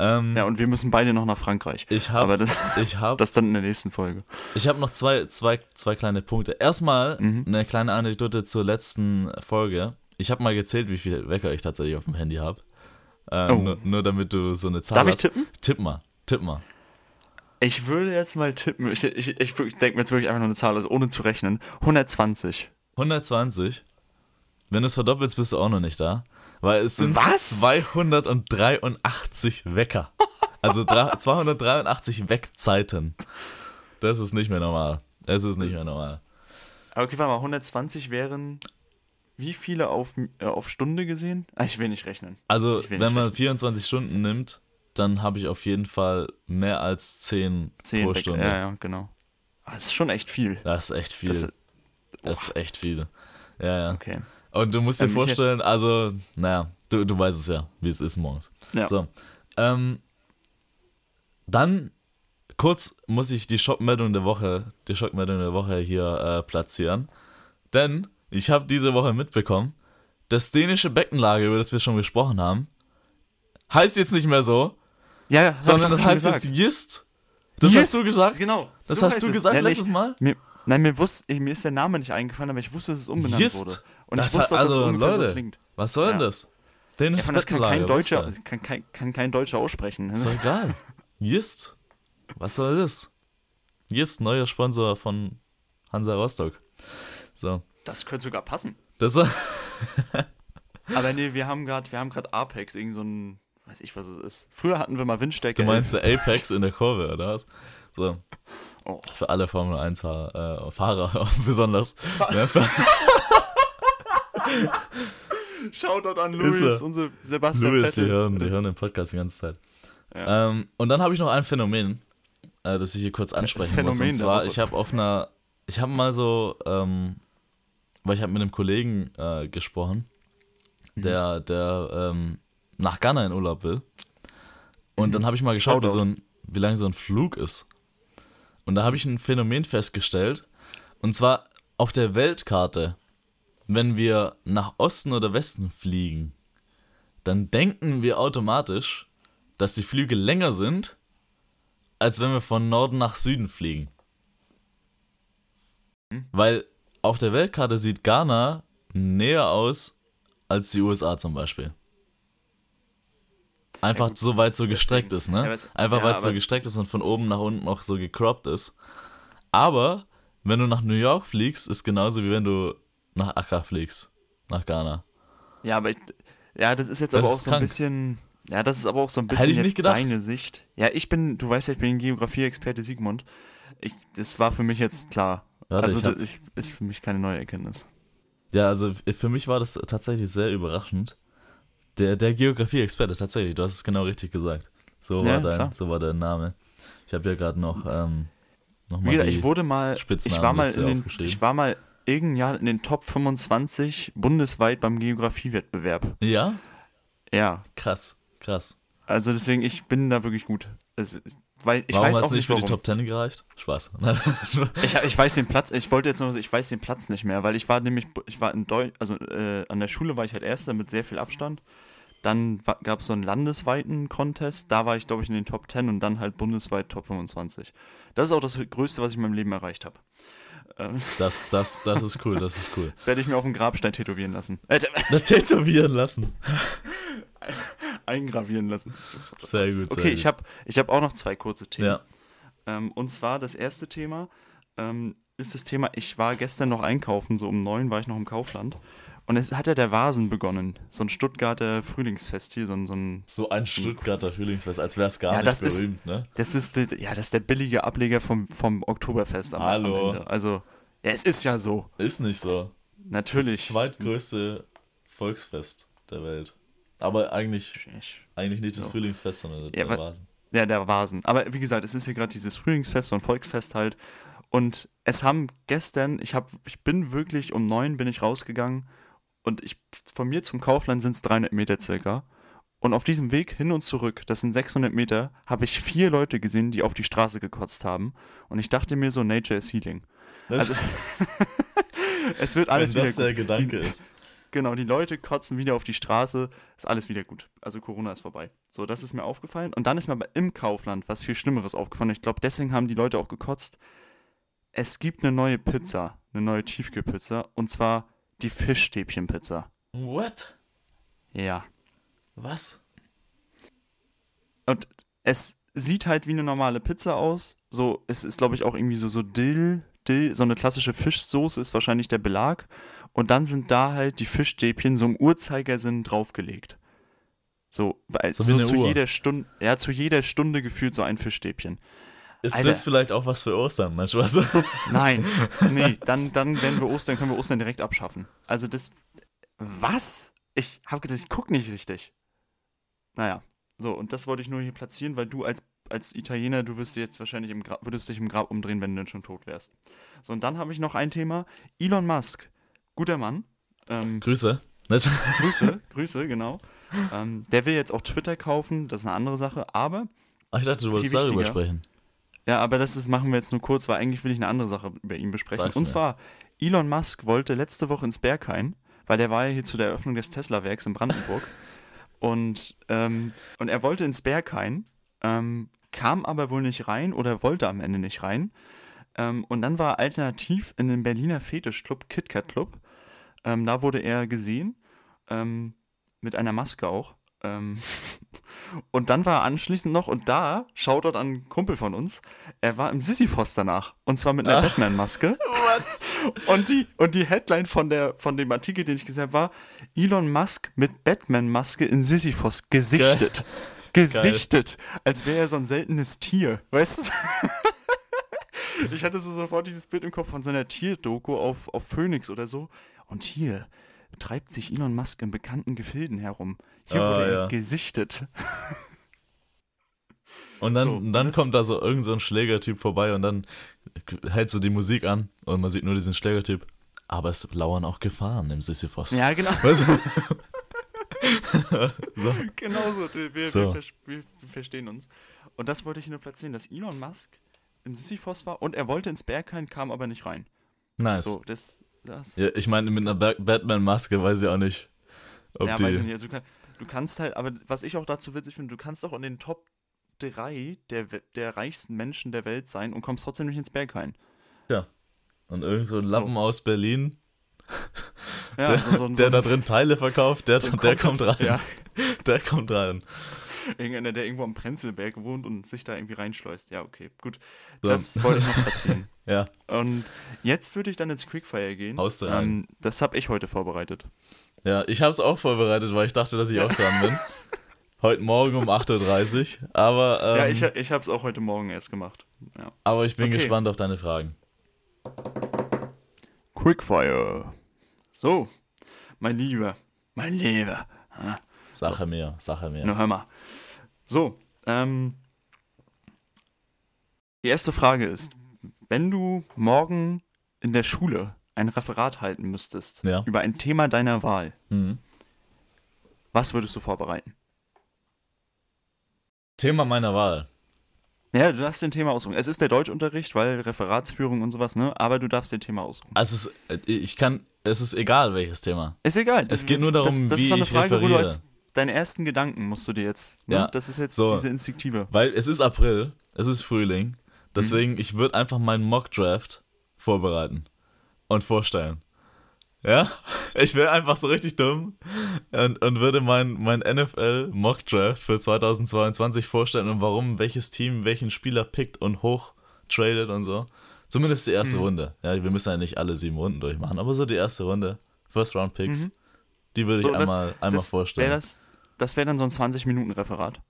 S1: Ähm,
S2: Ja, und wir müssen beide noch nach Frankreich.
S1: ich
S2: Aber
S1: habe
S2: das,
S1: ich hab,
S2: das dann in der nächsten Folge.
S1: ich hab noch zwei, zwei, zwei kleine Punkte. Erstmal
S2: Mhm.
S1: eine kleine Anekdote zur letzten Folge. Ich habe mal gezählt, wie viele Wecker ich tatsächlich auf dem Handy habe. Äh,
S2: Oh.
S1: nur, nur damit du so eine Zahl
S2: Darf ich
S1: hast.
S2: tippen?
S1: Tipp mal, tipp mal.
S2: Ich würde jetzt mal tippen. Ich, ich, ich, denke mir jetzt wirklich einfach nur eine Zahl, also ohne zu rechnen. 120.
S1: 120. Wenn du es verdoppelst, bist du auch noch nicht da. Weil es sind
S2: Was?
S1: 283 Wecker. Also dra- 283 Weckzeiten. Das ist nicht mehr normal. Es ist nicht mehr normal.
S2: Okay, warte mal, 120 wären wie viele auf, äh, auf Stunde gesehen? Ah, ich will nicht rechnen.
S1: Also,
S2: Ich will
S1: wenn
S2: nicht
S1: man
S2: rechnen.
S1: 24 Stunden nimmt, dann habe ich auf jeden Fall mehr als 10,
S2: 10
S1: pro. Stunde.
S2: Ja, ja, genau. Ah, Das ist schon echt viel.
S1: Das ist echt viel.
S2: Das,
S1: Das ist echt viel. Ja, ja.
S2: okay.
S1: Und du musst dir
S2: Ähm,
S1: vorstellen, also, naja, du, du weißt es ja, wie es ist morgens.
S2: Ja.
S1: So. Ähm, dann kurz muss ich die Schockmeldung der Woche, die Schockmeldung der Woche hier äh, platzieren. Denn ich habe diese Woche mitbekommen, das dänische Beckenlager, über das wir schon gesprochen haben, heißt jetzt nicht mehr so,
S2: Ja, ja,
S1: sondern das heißt
S2: gesagt.
S1: jetzt Jist. Das
S2: Jist,
S1: hast du gesagt?
S2: Genau.
S1: Das
S2: so
S1: hast du
S2: es.
S1: gesagt
S2: Ja, nee,
S1: letztes Mal?
S2: Mir, nein, mir, wusste, ich- mir ist der Name nicht eingefallen, aber ich wusste, dass es umbenannt
S1: Jist.
S2: wurde. Und
S1: Das
S2: ich wusste
S1: hat-
S2: auch, dass es
S1: also, Leute,
S2: so klingt.
S1: Was soll denn
S2: Ja.
S1: das?
S2: Ja,
S1: Dänisches
S2: von das kann kein, Deutscher,
S1: ist
S2: kann, kein, kann kein Deutscher aussprechen.
S1: Ist doch egal. Jist. Was soll das? Jist, neuer Sponsor von Hansa Rostock. So.
S2: Das könnte sogar passen.
S1: Das.
S2: Aber *laughs* nee, wir haben gerade, wir haben gerade Apex, irgend so ein, weiß ich was es ist. Früher hatten wir mal Windstärke.
S1: Du meinst der Apex in der Kurve, oder was? So.
S2: Oh.
S1: Für alle Formel 1 Fahrer, äh, Fahrer *laughs* besonders. *laughs* ne?
S2: Shoutout an Luis,
S1: er.
S2: unser Sebastian
S1: Louis, die hören, die hören den Podcast die ganze Zeit.
S2: Ja.
S1: Ähm, und dann habe ich noch ein Phänomen, äh, das ich hier kurz ansprechen muss.
S2: Phänomen
S1: Und
S2: der
S1: zwar, ich habe auf einer, ich habe mal so, ähm, weil ich habe mit einem Kollegen äh, gesprochen,
S2: Mhm.
S1: der, der ähm, nach Ghana in Urlaub will. Und
S2: Mhm.
S1: dann habe ich mal geschaut, wie, so ein, wie lang so ein Flug ist. Und da habe ich ein Phänomen festgestellt. Und zwar auf der Weltkarte, wenn wir nach Osten oder Westen fliegen, dann denken wir automatisch, dass die Flüge länger sind, als wenn wir von Norden nach Süden fliegen.
S2: Hm.
S1: Weil auf der Weltkarte sieht Ghana näher aus als die USA zum Beispiel. Einfach so weit so
S2: deswegen-
S1: gestreckt ist, ne?
S2: es-
S1: Einfach weil es so gestreckt ist und von oben nach unten noch so gecroppt ist. Aber wenn du nach New York fliegst, ist genauso wie wenn du nach Accra fliegst, nach Ghana.
S2: Ja, aber ich, ja, das ist jetzt
S1: Das
S2: aber auch so
S1: krank.
S2: ein bisschen, ja, das ist aber auch so ein
S1: Hätte
S2: bisschen
S1: ich nicht gedacht.
S2: deine Sicht. Ja, ich bin, du weißt ja, ich bin Geografie-Experte Sigmund. Ich, das war für mich jetzt klar.
S1: Warte,
S2: also
S1: ich hab-
S2: das ist für mich keine neue Erkenntnis.
S1: Ja, also für mich war das tatsächlich sehr überraschend. Der, der Geografie-Experte, tatsächlich, du hast es genau richtig gesagt. So war,
S2: Ja,
S1: dein,
S2: klar.
S1: so war dein Name. Ich habe ja gerade noch, ähm, noch mal
S2: gesagt, ich wurde mal, ich war mal den, ich war mal irgendein Jahr in den Top 25 bundesweit beim Geografiewettbewerb.
S1: Ja?
S2: Ja,
S1: Krass, krass.
S2: also deswegen, ich bin da wirklich gut. Also, es- weil ich
S1: warum
S2: weiß
S1: hat
S2: auch
S1: es
S2: nicht,
S1: nicht für
S2: warum.
S1: die Top 10 gereicht? *laughs* Spaß.
S2: Ich, ich weiß den Platz, ich wollte jetzt noch, ich weiß den Platz nicht mehr, weil ich war nämlich, ich war in Deutsch, also äh, an der Schule war ich halt Erster mit sehr viel Abstand. Dann gab es so einen landesweiten Contest, da war ich glaube ich in den Top 10 und dann halt bundesweit Top 25. Das ist auch das Größte, was ich in meinem Leben erreicht habe. Ähm,
S1: das, das, das ist cool, das ist cool.
S2: das werde ich mir auf dem Grabstein tätowieren lassen. Äh,
S1: tätowieren lassen. *laughs* *laughs*
S2: eingravieren lassen.
S1: Sehr gut, sehr
S2: Okay,
S1: gut.
S2: ich habe ich hab auch noch zwei kurze Themen.
S1: Ja,
S2: Ähm, und zwar das erste Thema ähm, ist das Thema, ich war gestern noch einkaufen, so um neun war ich noch im Kaufland. Und es hat ja der Vasen begonnen. So ein Stuttgarter Frühlingsfest hier, so ein, so ein
S1: so ein Stuttgarter Frühlingsfest, als wäre es gar
S2: Ja,
S1: nicht
S2: das ist-
S1: berühmt, ne?
S2: das ist ja, das ist der billige Ableger vom, vom Oktoberfest am,
S1: Hallo.
S2: am Ende. Also, ja, es ist ja so.
S1: Ist nicht so. Das
S2: Natürlich.
S1: zweitgrößte Volksfest der Welt. Aber eigentlich,
S2: Ich-
S1: eigentlich nicht das
S2: So.
S1: Frühlingsfest, sondern
S2: Ja,
S1: der Vasen.
S2: Ja, der Vasen. Aber wie gesagt, es ist hier gerade dieses Frühlingsfest, so ein Volksfest halt. Und es haben gestern, ich hab, ich bin wirklich um neun bin ich rausgegangen und ich von mir zum Kaufland sind es 300 Meter circa. Und auf diesem Weg hin und zurück, das sind 600 Meter, habe ich vier Leute gesehen, die auf die Straße gekotzt haben. Und ich dachte mir so, Nature is healing.
S1: Das,
S2: Also, *laughs* *laughs* es wird alles
S1: wenn
S2: wieder
S1: das
S2: gut.
S1: der Gedanke ist.
S2: Genau, die Leute kotzen wieder auf die Straße, ist alles wieder gut. Also Corona ist vorbei. So, das ist mir aufgefallen. Und dann ist mir aber im Kaufland was viel Schlimmeres aufgefallen. Ich glaube, deswegen haben die Leute auch gekotzt. Es gibt eine neue Pizza, eine neue Tiefkühlpizza, und zwar die Fischstäbchenpizza.
S1: What?
S2: Ja.
S1: Was?
S2: Und es sieht halt wie eine normale Pizza aus. So, es ist, glaube ich, auch irgendwie so, so Dill, Dill, so eine klassische Fischsoße ist wahrscheinlich der Belag. Und dann sind da halt die Fischstäbchen so im Uhrzeigersinn draufgelegt. So, weil
S1: So
S2: so, zu
S1: Uhr.
S2: jeder Stunde, ja, zu jeder Stunde gefühlt so ein Fischstäbchen.
S1: Ist
S2: Alter.
S1: das vielleicht auch was für Ostern? Mensch, was? *laughs*
S2: Nein, *laughs* nee, dann, dann, wenn wir Ostern, können wir Ostern direkt abschaffen. Also das, was? Ich habe gedacht, ich guck nicht richtig. Naja, so, und das wollte ich nur hier platzieren, weil du als, als Italiener, du wirst dir jetzt wahrscheinlich im Grab, würdest dich im Grab umdrehen, wenn du denn schon tot wärst. So, und dann habe ich noch ein Thema. Elon Musk, guter Mann, Ähm,
S1: Grüße.
S2: Grüße, *laughs* Grüße, genau. Ähm, der will jetzt auch Twitter kaufen, das ist eine andere Sache, aber
S1: Ach, ich dachte, du wolltest darüber sprechen.
S2: Ja, aber das ist, machen wir jetzt nur kurz, weil eigentlich will ich eine andere Sache über ihn besprechen.
S1: Sag's
S2: Und
S1: mir.
S2: zwar, Elon Musk wollte letzte Woche ins Berghain, weil der war ja hier zu der Eröffnung des Tesla-Werks in Brandenburg. *laughs* und, ähm, und er wollte ins Berghain, ähm, kam aber wohl nicht rein oder wollte am Ende nicht rein. Ähm, und dann war er alternativ in dem Berliner Fetischclub, KitKat Club. Ähm, da wurde er gesehen, ähm, mit einer Maske auch. Ähm, *laughs* und dann war er anschließend noch, und da, Shoutout an einen Kumpel von uns, er war im Sisyphos danach. Und zwar mit einer
S1: Ah.
S2: Batman-Maske. *laughs* *laughs* Und die, und die Headline von, der, von dem Artikel, den ich gesehen habe, war Elon Musk mit Batman-Maske in Sisyphos gesichtet. Gesichtet. Als wäre er so ein seltenes Tier. Weißt du? Ich hatte so sofort dieses Bild im Kopf von seiner Tierdoku auf, auf Phoenix oder so. Und hier treibt sich Elon Musk in bekannten Gefilden herum. Hier
S1: Ah,
S2: wurde er
S1: ja.
S2: gesichtet.
S1: Und dann,
S2: So, und
S1: dann kommt da so irgend so ein Schlägertyp vorbei und dann hält so die Musik an und man sieht nur diesen Schlägertyp. Aber es lauern auch Gefahren im Sisyphos.
S2: Ja, genau. *laughs*
S1: Weißt du? *laughs* so.
S2: Genau so. Wir,
S1: So.
S2: wir, wir verstehen uns. Und das wollte ich nur platzieren, dass Elon Musk im Sisyphos war und er wollte ins Berghain, kam aber nicht rein.
S1: Nice.
S2: So, das. Das
S1: Ja, ich meine, mit einer Ba- Batman-Maske weiß ich auch nicht, ob
S2: ja,
S1: die.
S2: weiß ich nicht. Also, du, kann, du kannst halt, aber was ich auch dazu witzig finde, du kannst auch in den Top 3 der, der reichsten Menschen der Welt sein und kommst trotzdem nicht ins Berghain.
S1: Und irgend so ein Lappen aus Berlin,
S2: Ja,
S1: der,
S2: also so ein,
S1: der
S2: so
S1: da
S2: ein,
S1: drin Teile verkauft, der,
S2: so
S1: der kommt rein.
S2: Ja,
S1: Der kommt rein.
S2: Irgendeiner, der irgendwo am Prenzlberg wohnt und sich da irgendwie reinschleust. Ja, okay, gut.
S1: So.
S2: Das wollte ich noch erzählen. *laughs*
S1: Ja,
S2: Und jetzt würde ich dann ins Quickfire gehen. Ähm, das habe ich heute vorbereitet.
S1: ja ich habe es auch vorbereitet, weil ich dachte, dass ich auch dran bin. *laughs* Heute Morgen um 8.30 Uhr. Aber, ähm,
S2: ja, ich, ich habe es auch heute Morgen erst gemacht. Ja.
S1: aber ich bin
S2: Okay.
S1: gespannt auf deine Fragen.
S2: Quickfire. So, mein Lieber, mein Lieber.
S1: Sache mehr, Sache mehr.
S2: Na, hör mal. So, ähm, die erste Frage ist, wenn du morgen in der Schule ein Referat halten müsstest
S1: Ja.
S2: über ein Thema deiner Wahl,
S1: Mhm.
S2: was würdest du vorbereiten?
S1: Thema meiner Wahl.
S2: Ja, du darfst den Thema aussuchen. Es ist der Deutschunterricht, weil Referatsführung und sowas, ne? Aber du darfst den Thema aussuchen.
S1: Also es ist, ich kann, es ist egal, welches Thema.
S2: Ist egal.
S1: Es geht nur darum,
S2: das, das
S1: wie
S2: ist so eine
S1: ich
S2: Frage, wo du
S1: referiere.
S2: als deinen ersten Gedanken musst du dir jetzt. Ne?
S1: Ja,
S2: Das ist jetzt
S1: so.
S2: diese instinktive.
S1: Weil es ist April, es ist Frühling. Deswegen, ich würde einfach meinen Mock-Draft vorbereiten und vorstellen. Ja? *laughs* Ich wäre einfach so richtig dumm und, und würde mein, mein NFL Mock-Draft für 2022 vorstellen und warum welches Team welchen Spieler pickt und hoch tradet und so. Zumindest die erste
S2: Mhm.
S1: Runde. Ja, wir müssen ja nicht alle sieben Runden durchmachen, aber so die erste Runde, First Round Picks,
S2: Mhm.
S1: Die würde
S2: So,
S1: ich
S2: das-
S1: einmal, einmal
S2: das
S1: vorstellen.
S2: Wär das das wäre dann so ein 20-Minuten-Referat.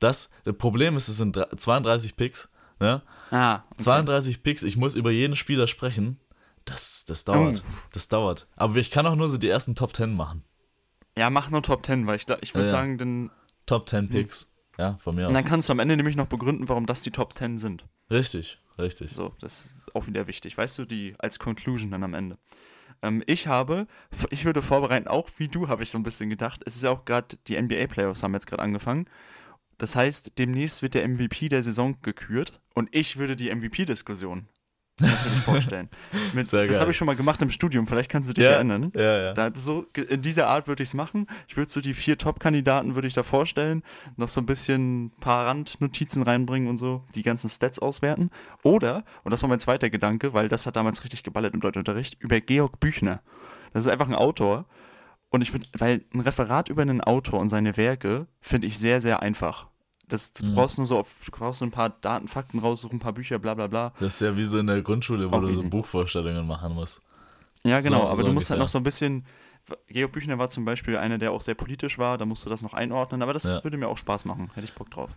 S1: Das, das Problem ist, es sind dr- 32 Picks. Ne?
S2: Ah, okay.
S1: 32 Picks, ich muss über jeden Spieler sprechen. Das, das dauert.
S2: Oh.
S1: Das dauert. Aber ich kann auch nur so die ersten Top 10 machen.
S2: Ja, mach nur Top 10, weil ich, da- ich würde
S1: Ja, ja.
S2: sagen, dann,
S1: Top 10 Picks. Ja, von mir
S2: und dann
S1: aus.
S2: kannst du am Ende nämlich noch begründen, warum das die Top 10 sind.
S1: Richtig, richtig.
S2: So, das ist auch wieder wichtig. Weißt du, die als Conclusion dann am Ende. Ähm, ich habe, ich würde vorbereiten, auch wie du, habe ich so ein bisschen gedacht. Es ist ja auch gerade, die NBA-Playoffs haben jetzt gerade angefangen. Das heißt, demnächst wird der MVP der Saison gekürt und ich würde die MVP-Diskussion natürlich vorstellen. *laughs* Mit, das habe ich schon mal gemacht im Studium, vielleicht kannst du dich
S1: Ja,
S2: erinnern.
S1: ja, ja.
S2: Da, so, in dieser Art würde ich es machen. Ich würde so die vier Top-Kandidaten würde ich da vorstellen, noch so ein bisschen ein paar Randnotizen reinbringen und so, die ganzen Stats auswerten. Oder, und das war mein zweiter Gedanke, weil das hat damals richtig geballert im Deutschunterricht, über Georg Büchner. Das ist einfach ein Autor. Und ich finde, weil ein Referat über einen Autor und seine Werke finde ich sehr, sehr einfach. Das, du
S1: Mhm.
S2: brauchst nur so auf, du brauchst so ein paar Daten, Fakten raussuchen, ein paar Bücher, bla bla bla.
S1: Das ist ja wie so in der Grundschule, wo
S2: Auch
S1: du so
S2: easy.
S1: Buchvorstellungen machen musst.
S2: Ja, genau,
S1: So-
S2: aber
S1: so
S2: du musst halt noch so ein bisschen. Georg Büchner war zum Beispiel einer, der auch sehr politisch war, da musst du das noch einordnen, aber das
S1: Ja.
S2: würde mir auch Spaß machen, hätte ich Bock drauf.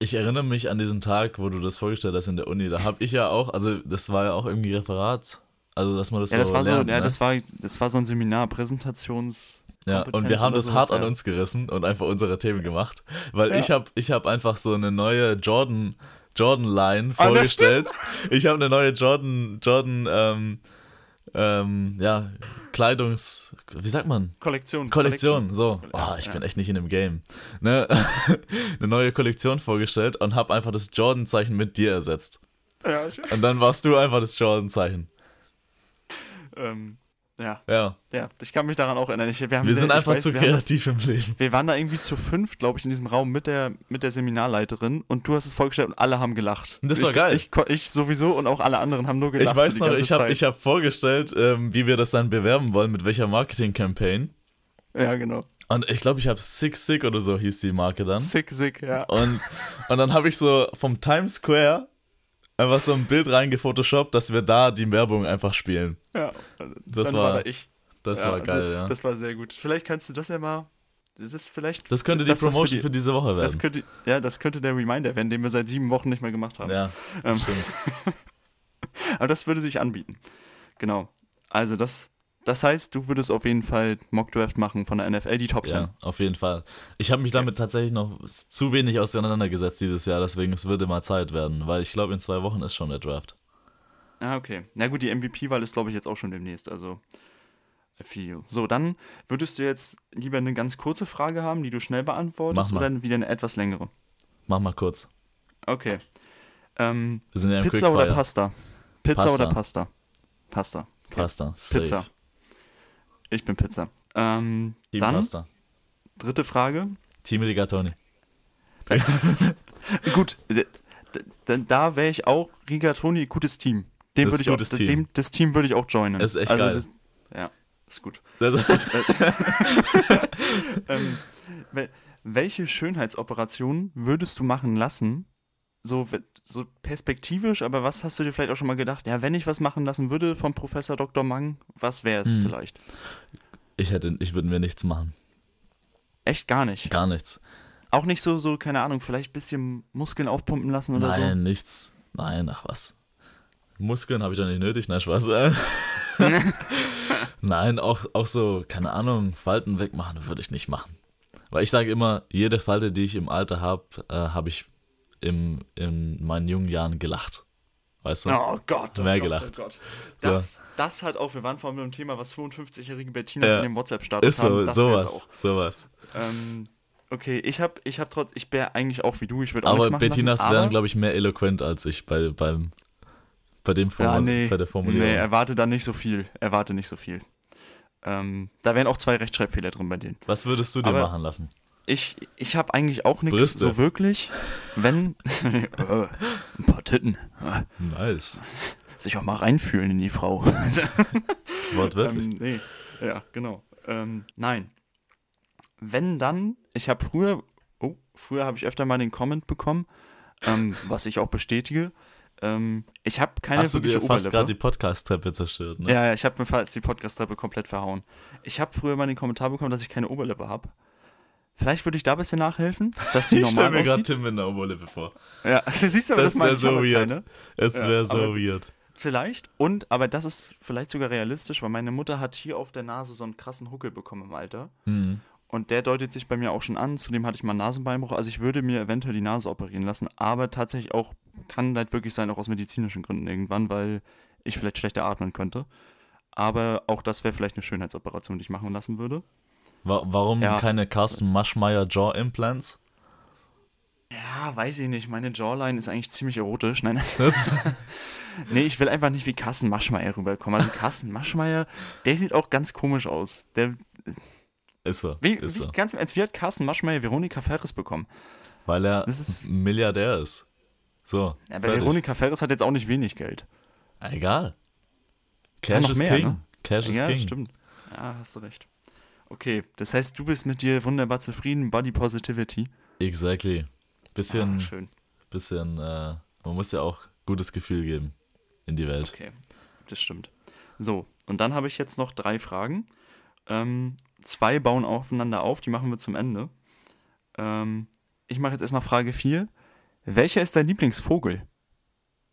S1: Ich erinnere mich an diesen Tag, wo du das vorgestellt hast in der Uni. Da habe ich ja auch, also das war ja auch irgendwie Referat. Also, dass man das
S2: Ja, das
S1: so
S2: war so,
S1: lernt,
S2: ja,
S1: ne?
S2: das war, das war so ein Seminar, Präsentations.
S1: Ja, und wir haben das hart an uns gerissen und einfach unsere Themen gemacht. Weil
S2: Ja.
S1: ich habe ich hab einfach so eine neue Jordan, Jordan Line
S2: Ah, das
S1: vorgestellt. ich habe eine neue Jordan, Jordan, ähm, ähm, ja, Kleidungs, wie sagt man?
S2: Kollektion.
S1: Kollektion, so.
S2: Ja,
S1: Oh, ich
S2: ja.
S1: bin echt nicht in dem Game. Ne? *laughs* Eine neue Kollektion vorgestellt und habe einfach das Jordan-Zeichen mit dir ersetzt.
S2: Ja, ich,
S1: Und dann warst du einfach das Jordan-Zeichen.
S2: ähm, ja,
S1: Ja.
S2: ja, ich kann mich daran auch erinnern. Ich, wir
S1: Wir
S2: sehr-
S1: sind
S2: ich
S1: einfach
S2: weiß,
S1: zu kreativ im Leben.
S2: Wir waren da irgendwie zu fünf, glaube ich, in diesem Raum mit der, mit der Seminarleiterin und du hast es vorgestellt und alle haben gelacht.
S1: Das
S2: ich,
S1: war geil.
S2: Ich, ich sowieso und auch alle anderen haben nur gelacht.
S1: Ich weiß noch, ich habe ich hab vorgestellt, ähm, wie wir das dann bewerben wollen, mit welcher Marketing-Campaign.
S2: Ja, genau.
S1: Und ich glaube, ich habe Sick Sick oder so hieß die Marke dann.
S2: Sick, sick, ja.
S1: Und, und dann habe ich so vom Times Square einfach so ein Bild reingefotoshoppt, dass wir da die Werbung einfach spielen.
S2: ja.
S1: Das
S2: Dann
S1: war-
S2: da ich.
S1: Das
S2: ja,
S1: war
S2: also,
S1: geil, ja. Das,
S2: Das war sehr gut. Vielleicht kannst du das ja mal. Das ist vielleicht.
S1: könnte
S2: ist
S1: die
S2: das,
S1: Promotion
S2: für
S1: für,
S2: die,
S1: diese Woche
S2: das
S1: werden.
S2: könnte, Ja, das könnte der Reminder werden, den wir seit sieben Wochen nicht mehr gemacht haben.
S1: Ja,
S2: Ähm,
S1: stimmt. *laughs*
S2: Aber das würde sich anbieten. Genau. Also das, das heißt, du würdest auf jeden Fall Mockdraft machen von der NFL, die Top 10.
S1: Ja, auf jeden Fall. Ich habe mich damit tatsächlich noch zu wenig auseinandergesetzt dieses Jahr, deswegen es würde mal Zeit werden, weil ich glaube, in zwei Wochen ist schon der Draft.
S2: Ah, okay. Na gut, die MVP-Wahl ist, glaube ich, jetzt auch schon demnächst. Also. So, dann würdest du jetzt lieber eine ganz kurze Frage haben, die du schnell beantwortest, oder wieder eine etwas längere?
S1: Mach mal kurz.
S2: Okay. Ähm,
S1: Wir sind ja im
S2: Pizza oder. Pasta? Pizza
S1: Pasta.
S2: oder Pasta? Pasta. Okay.
S1: Pasta. Safe.
S2: Pizza. Ich bin Pizza. Ähm,
S1: Team
S2: dann,
S1: Pasta.
S2: dritte Frage.
S1: Team Rigatoni. *laughs*
S2: Gut, da wäre ich auch Rigatoni, gutes Team. Dem
S1: Das
S2: würde ich auch,
S1: Team.
S2: Dem, das Team würde ich auch joinen.
S1: Das ist echt
S2: also
S1: geil.
S2: Das, ja, ist gut.
S1: Das, *laughs*
S2: ähm, wel- welche Schönheitsoperation würdest du machen lassen? So, so perspektivisch, aber was hast du dir vielleicht auch schon mal gedacht? Ja, wenn ich was machen lassen würde vom Professor Dr. Mang, was wäre es
S1: Hm.
S2: vielleicht?
S1: ich hätte, ich würde mir nichts machen.
S2: Echt gar nicht.
S1: Gar nichts.
S2: Auch nicht so, so, keine Ahnung, vielleicht ein bisschen Muskeln aufpumpen lassen oder
S1: Nein, nichts. Nein, ach was. Muskeln habe ich doch nicht nötig, nein, Spaß. *laughs* Nein, auch, auch so, keine Ahnung, Falten wegmachen würde ich nicht machen. Weil ich sage immer, jede Falte, die ich im Alter habe, äh, habe ich im, in meinen jungen Jahren gelacht. Weißt du?
S2: so. Oh Gott, oh
S1: Mehr
S2: Gott,
S1: gelacht.
S2: oh Gott. Das, das hat auch, wir waren vorhin beim Thema, was 55-jährige Bettinas
S1: Ja.
S2: in dem WhatsApp-Status
S1: Ist
S2: haben.
S1: so,
S2: das wär's
S1: sowas,
S2: auch.
S1: sowas.
S2: Ähm, okay, ich habe ich hab trotz, ich wäre eigentlich auch wie du, ich würde auch
S1: Aber
S2: nichts machen
S1: Bettinas
S2: lassen,
S1: wären, glaube ich, mehr eloquent als ich bei, beim, bei dem
S2: ja,
S1: Formul
S2: nee,
S1: bei der Formulierung.
S2: nee, erwarte da nicht so viel, erwarte nicht so viel. Ähm, da wären auch zwei Rechtschreibfehler drin bei denen.
S1: Was würdest du dir
S2: Aber-
S1: machen lassen?
S2: Ich, ich habe eigentlich auch nichts so wirklich, wenn *laughs* äh, ein paar Titten,
S1: Nice.
S2: sich auch mal reinfühlen in die Frau. *laughs*
S1: Wortwörtlich.
S2: Ähm, nee, ja, genau. Ähm, nein. Wenn dann, ich habe früher, oh, früher habe ich öfter mal den Comment bekommen, ähm, *laughs* was ich auch bestätige. Ähm, ich habe keine
S1: Hast du
S2: wirkliche
S1: dir fast gerade die Podcast-Treppe zerstört, ne?
S2: Ja, ja, ich habe mir fast die Podcast-Treppe komplett verhauen. Ich habe früher mal den Kommentar bekommen, dass ich keine Oberlippe habe. Vielleicht würde ich da ein bisschen nachhelfen, dass die
S1: Ich stelle
S2: normal
S1: mir gerade. Tim mit einer Oberlippe vor.
S2: Ja, *laughs* du siehst aber,
S1: Das
S2: das, meine
S1: wär
S2: ich
S1: so weird.
S2: keine.
S1: Es
S2: Ja,
S1: wäre so weird.
S2: Vielleicht. Und, aber das ist vielleicht sogar realistisch, weil meine Mutter hat hier auf der Nase so einen krassen Huckel bekommen im Alter.
S1: Mhm.
S2: Und der deutet sich bei mir auch schon an. Zudem hatte ich mal einen Nasenbeinbruch. Also ich würde mir eventuell die Nase operieren lassen. Aber tatsächlich auch, kann halt wirklich sein, auch aus medizinischen Gründen irgendwann, weil ich vielleicht schlechter atmen könnte. Aber auch das wäre vielleicht eine Schönheitsoperation, die ich machen lassen würde.
S1: Wa warum
S2: Ja.
S1: keine Carsten Maschmeyer Jaw Implants?
S2: Ja, weiß ich nicht. Meine Jawline ist eigentlich ziemlich erotisch. Nein,
S1: Das, *laughs*
S2: nee, ich will einfach nicht wie Carsten Maschmeyer rüberkommen. Also Carsten Maschmeyer, der sieht auch ganz komisch aus. Der,
S1: ist so.
S2: wie,
S1: ist
S2: wie,
S1: so.
S2: ganz Ernst, wie hat Carsten Maschmeyer Veronika Ferris bekommen?
S1: Weil er
S2: Das ist-
S1: Milliardär ist. So.
S2: Ja, aber
S1: fertig.
S2: Veronika Ferris hat jetzt auch nicht wenig Geld.
S1: Egal. Cash
S2: noch
S1: is
S2: mehr,
S1: King.
S2: ne?
S1: Cash is
S2: ja,
S1: King.
S2: stimmt. Ja, hast du recht. Okay, das heißt, du bist mit dir wunderbar zufrieden, Body Positivity.
S1: Exactly. Bisschen,
S2: Ah, schön.
S1: bisschen, äh, man muss ja auch gutes Gefühl geben in die Welt.
S2: Okay, das stimmt. So, und dann habe ich jetzt noch drei Fragen. Ähm, zwei bauen aufeinander auf, die machen wir zum Ende. Ähm, ich mache jetzt erstmal Frage 4. Welcher ist dein Lieblingsvogel?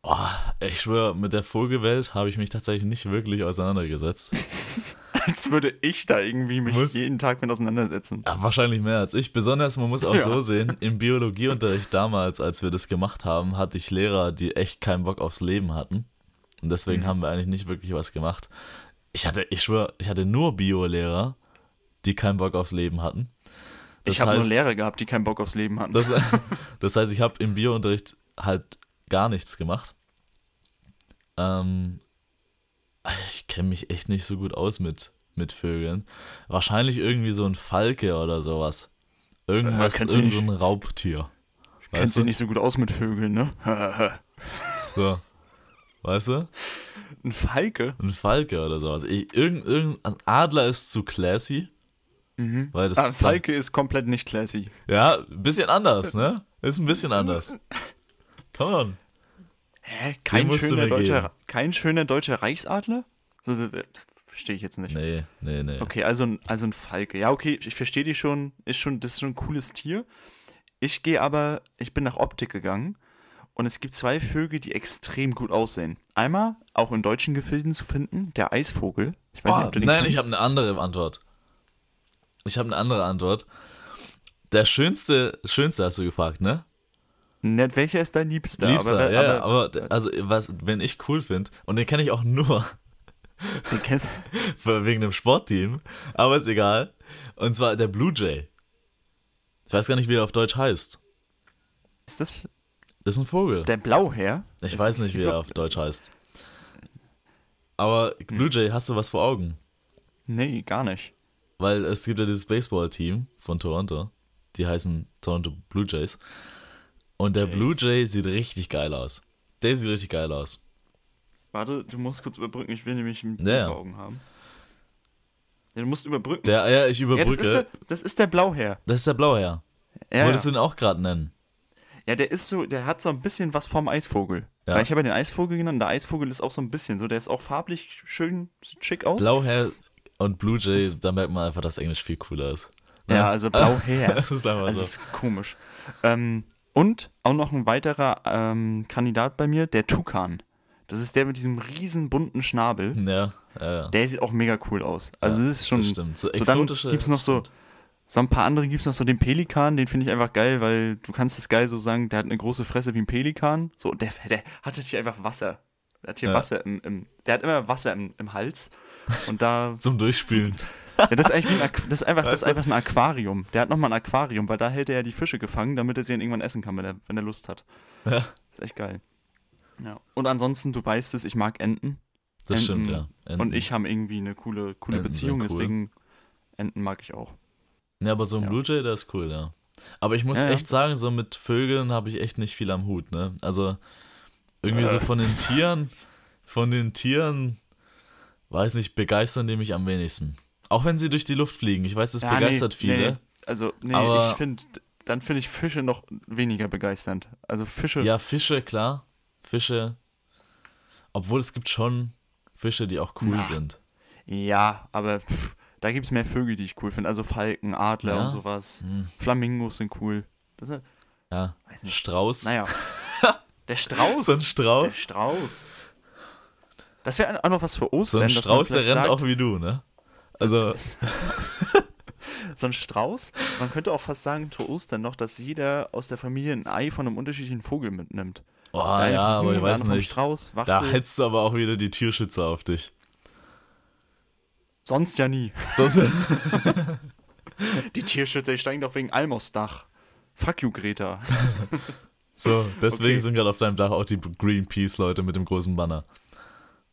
S1: Boah, ich schwöre, mit der Vogelwelt habe ich mich tatsächlich nicht wirklich auseinandergesetzt. *laughs*
S2: Als würde ich da irgendwie mich
S1: Muss-
S2: jeden Tag mit auseinandersetzen.
S1: Ja, wahrscheinlich mehr als ich. Besonders, man muss auch *laughs*
S2: Ja.
S1: so sehen, im Biologieunterricht damals, als wir das gemacht haben, hatte ich Lehrer, die echt keinen Bock aufs Leben hatten. Und deswegen
S2: Mhm.
S1: haben wir eigentlich nicht wirklich was gemacht. Ich hatte, ich schwöre, ich hatte nur Bio-Lehrer, die keinen Bock aufs Leben hatten. Das
S2: ich habe nur Lehrer gehabt, die keinen Bock aufs Leben hatten.
S1: Das, *laughs* *laughs* das heißt, ich habe im Biounterricht halt gar nichts gemacht. Ähm, ich kenne mich echt nicht so gut aus mit, mit Vögeln. Wahrscheinlich irgendwie so ein Falke oder sowas. Irgendwas,
S2: Äh,
S1: irgend so ein Raubtier.
S2: Kennst dich
S1: du?
S2: nicht so gut aus mit Vögeln, ne? *laughs*
S1: So. Weißt du?
S2: Ein Falke?
S1: Ein Falke oder sowas. Ich, irgend, irgend, ein Adler ist zu classy.
S2: Mhm.
S1: Weil das
S2: Ah, ein
S1: ist
S2: Falke ist komplett nicht classy.
S1: Ja, ein bisschen anders, ne? Ist ein bisschen anders. *laughs* Come on.
S2: Hä? Kein schöner, deutscher, kein schöner deutscher Reichsadler? Verstehe ich jetzt nicht.
S1: Nee, nee, nee.
S2: Okay, also, ein- also ein Falke. Ja, okay, ich verstehe die schon. Ist schon. Das ist schon ein cooles Tier. Ich gehe aber, ich bin nach Optik gegangen und es gibt zwei Vögel, die extrem gut aussehen. Einmal, auch in deutschen Gefilden zu finden, der Eisvogel. Ich weiß
S1: Oh,
S2: nicht, ob du den
S1: nein,
S2: kennst.
S1: ich habe eine andere Antwort. Ich habe eine andere Antwort. Der schönste, schönste hast du gefragt, ne?
S2: Nicht, welcher ist dein Liebster?
S1: Liebster,
S2: aber,
S1: ja,
S2: aber,
S1: aber also was, wenn ich cool finde, und den kenne ich auch nur
S2: den *laughs*
S1: wegen dem Sportteam, aber ist egal. Und zwar der Blue Jay. Ich weiß gar nicht, wie er auf Deutsch heißt.
S2: ist das
S1: Das ist ein Vogel.
S2: der Blauherr?
S1: ich
S2: Ist-
S1: weiß nicht, wie er auf Deutsch heißt. Aber Blue Jay, hast du was vor Augen?
S2: Nee, gar nicht.
S1: Weil es gibt ja dieses Baseball-Team von Toronto. Die heißen Toronto Blue Jays. Und der
S2: Jays.
S1: Blue Jay sieht richtig geil aus. Der sieht richtig geil aus.
S2: Warte, du musst kurz überbrücken, ich will nämlich ein Bild
S1: Ja, ja.
S2: vor Augen haben. Ja, du musst überbrücken.
S1: Der, ja, ich
S2: ja,
S1: überbrücke.
S2: das ist, der, das ist der Blauherr.
S1: das ist der Blauherr.
S2: Ja,
S1: Wolltest
S2: ja.
S1: du ihn auch gerade nennen?
S2: ja, der ist so, der hat so ein bisschen was vom Eisvogel.
S1: Ja.
S2: Weil ich habe ja den Eisvogel genannt, der Eisvogel ist auch so ein bisschen so, der ist auch farblich schön, schick aus.
S1: Blauherr und Blue Jay,
S2: Das-
S1: da merkt man einfach, dass Englisch viel cooler ist. Ne?
S2: Ja, also Blauherr. *laughs*
S1: das ist einfach
S2: Also
S1: so.
S2: das ist komisch. Ähm, und auch noch ein weiterer ähm, Kandidat bei mir, der Tukan. Das ist der mit diesem riesen bunten Schnabel.
S1: Ja, ja, ja.
S2: Der sieht auch mega cool aus. Also das ist schon.
S1: das stimmt. So
S2: so dann
S1: exotische.
S2: gibt's noch so-. So ein paar andere gibt es noch so den Pelikan, den finde ich einfach geil, weil du kannst es geil so sagen, der hat eine große Fresse wie ein Pelikan. So, der, der hat halt hier einfach Wasser. Der hat hier
S1: Ja.
S2: Wasser im, im, der hat immer Wasser im, im Hals. Und da, *laughs*
S1: Zum Durchspülen.
S2: ja, das ist eigentlich ein, das ist einfach, das ist einfach ein Aquarium. Der hat nochmal ein Aquarium, weil da hält er ja die Fische gefangen, damit er sie dann irgendwann essen kann, wenn er, wenn er Lust hat.
S1: Ja,
S2: Das ist echt geil. Ja. Und ansonsten, du weißt es, ich mag Enten.
S1: das
S2: Enten
S1: stimmt, ja. Enten.
S2: Und ich haben irgendwie eine coole, coole
S1: Enten
S2: Beziehung,
S1: cool.
S2: deswegen Enten mag ich auch.
S1: Ja, aber so ein
S2: Ja.
S1: Blue Jay, der ist cool, ja. Aber ich muss
S2: Ja, ja.
S1: echt sagen, so mit Vögeln habe ich echt nicht viel am Hut, ne? Also irgendwie so
S2: Äh.
S1: von den Tieren, von den Tieren, weiß nicht, begeistern die mich am wenigsten. Auch wenn sie durch die Luft fliegen. Ich weiß, das
S2: Ja, nee,
S1: begeistert viele.
S2: Nee, also, nee,
S1: Aber-
S2: ich finde, dann finde ich Fische noch weniger begeisternd. Also Fische,
S1: Ja, Fische, klar. Fische. Obwohl es gibt schon Fische, die auch cool
S2: Na.
S1: sind.
S2: ja, aber pff, da gibt es mehr Vögel, die ich cool finde. Also Falken, Adler
S1: Ja?
S2: und sowas.
S1: Hm,
S2: Flamingos sind cool. Das ist,
S1: ja. Strauß.
S2: Naja. *laughs* Der Strauß.
S1: So ein
S2: der
S1: Strauß.
S2: Strauß. Das wäre auch noch was für
S1: So
S2: Ostern.
S1: ein
S2: dass man
S1: Strauß, der rennt
S2: sagt,
S1: auch wie du, ne? Also, *laughs*
S2: so ein Strauß. Man könnte auch fast sagen, zu Ostern noch, dass jeder aus der Familie ein Ei von einem unterschiedlichen Vogel mitnimmt.
S1: Oh,
S2: Der eine
S1: ja, aber ich weiß nicht.
S2: Strauß,
S1: Da
S2: Wachtel.
S1: hetzt aber auch wieder die Tierschützer auf dich.
S2: Sonst ja nie.
S1: Sonst, *laughs* *laughs*
S2: Die Tierschützer, die steigen doch wegen allem aufs Dach. Fuck you, Greta. *laughs*
S1: so, deswegen
S2: Okay.
S1: sind gerade auf deinem Dach auch die Greenpeace-Leute mit dem großen Banner.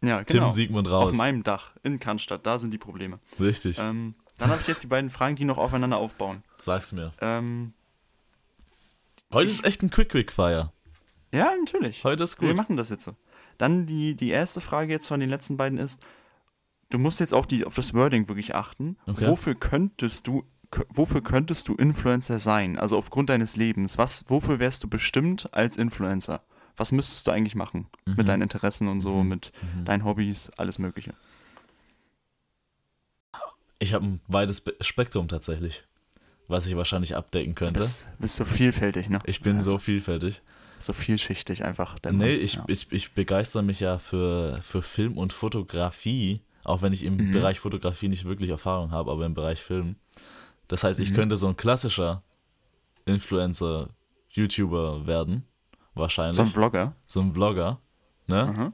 S2: Ja, genau.
S1: Tim Siegmund
S2: Auf
S1: raus.
S2: meinem Dach in Cannstatt, da sind die Probleme.
S1: Richtig.
S2: Ähm, dann habe ich jetzt die beiden Fragen, die noch aufeinander aufbauen.
S1: Sag's mir.
S2: Ähm,
S1: Heute ist echt ein Quick-Quick-Fire.
S2: Ja, natürlich.
S1: Heute ist
S2: Wir
S1: gut.
S2: machen das jetzt so. Dann die, die erste Frage jetzt von den letzten beiden ist, du musst jetzt auf, die, auf das Wording wirklich achten.
S1: Okay.
S2: Wofür könntest du wofür könntest du Influencer sein? Also aufgrund deines Lebens. Was, wofür wärst du bestimmt als Influencer? Was müsstest du eigentlich machen?
S1: Mhm.
S2: Mit deinen Interessen und so,
S1: Mhm.
S2: mit
S1: Mhm.
S2: deinen Hobbys, alles Mögliche.
S1: Ich habe ein weites Spektrum tatsächlich, was ich wahrscheinlich abdecken könnte.
S2: bist, bist so vielfältig, ne?
S1: Ich bin
S2: Also,
S1: so vielfältig.
S2: So vielschichtig einfach. der
S1: Nee,
S2: Mann.
S1: ich,
S2: ja.
S1: ich, ich begeister mich ja für, für Film und Fotografie, auch wenn ich im
S2: Mhm.
S1: Bereich Fotografie nicht wirklich Erfahrung habe, aber im Bereich Film. Das heißt, ich
S2: Mhm.
S1: könnte so ein klassischer Influencer, YouTuber werden, wahrscheinlich.
S2: so ein Vlogger.
S1: so ein Vlogger. Ne?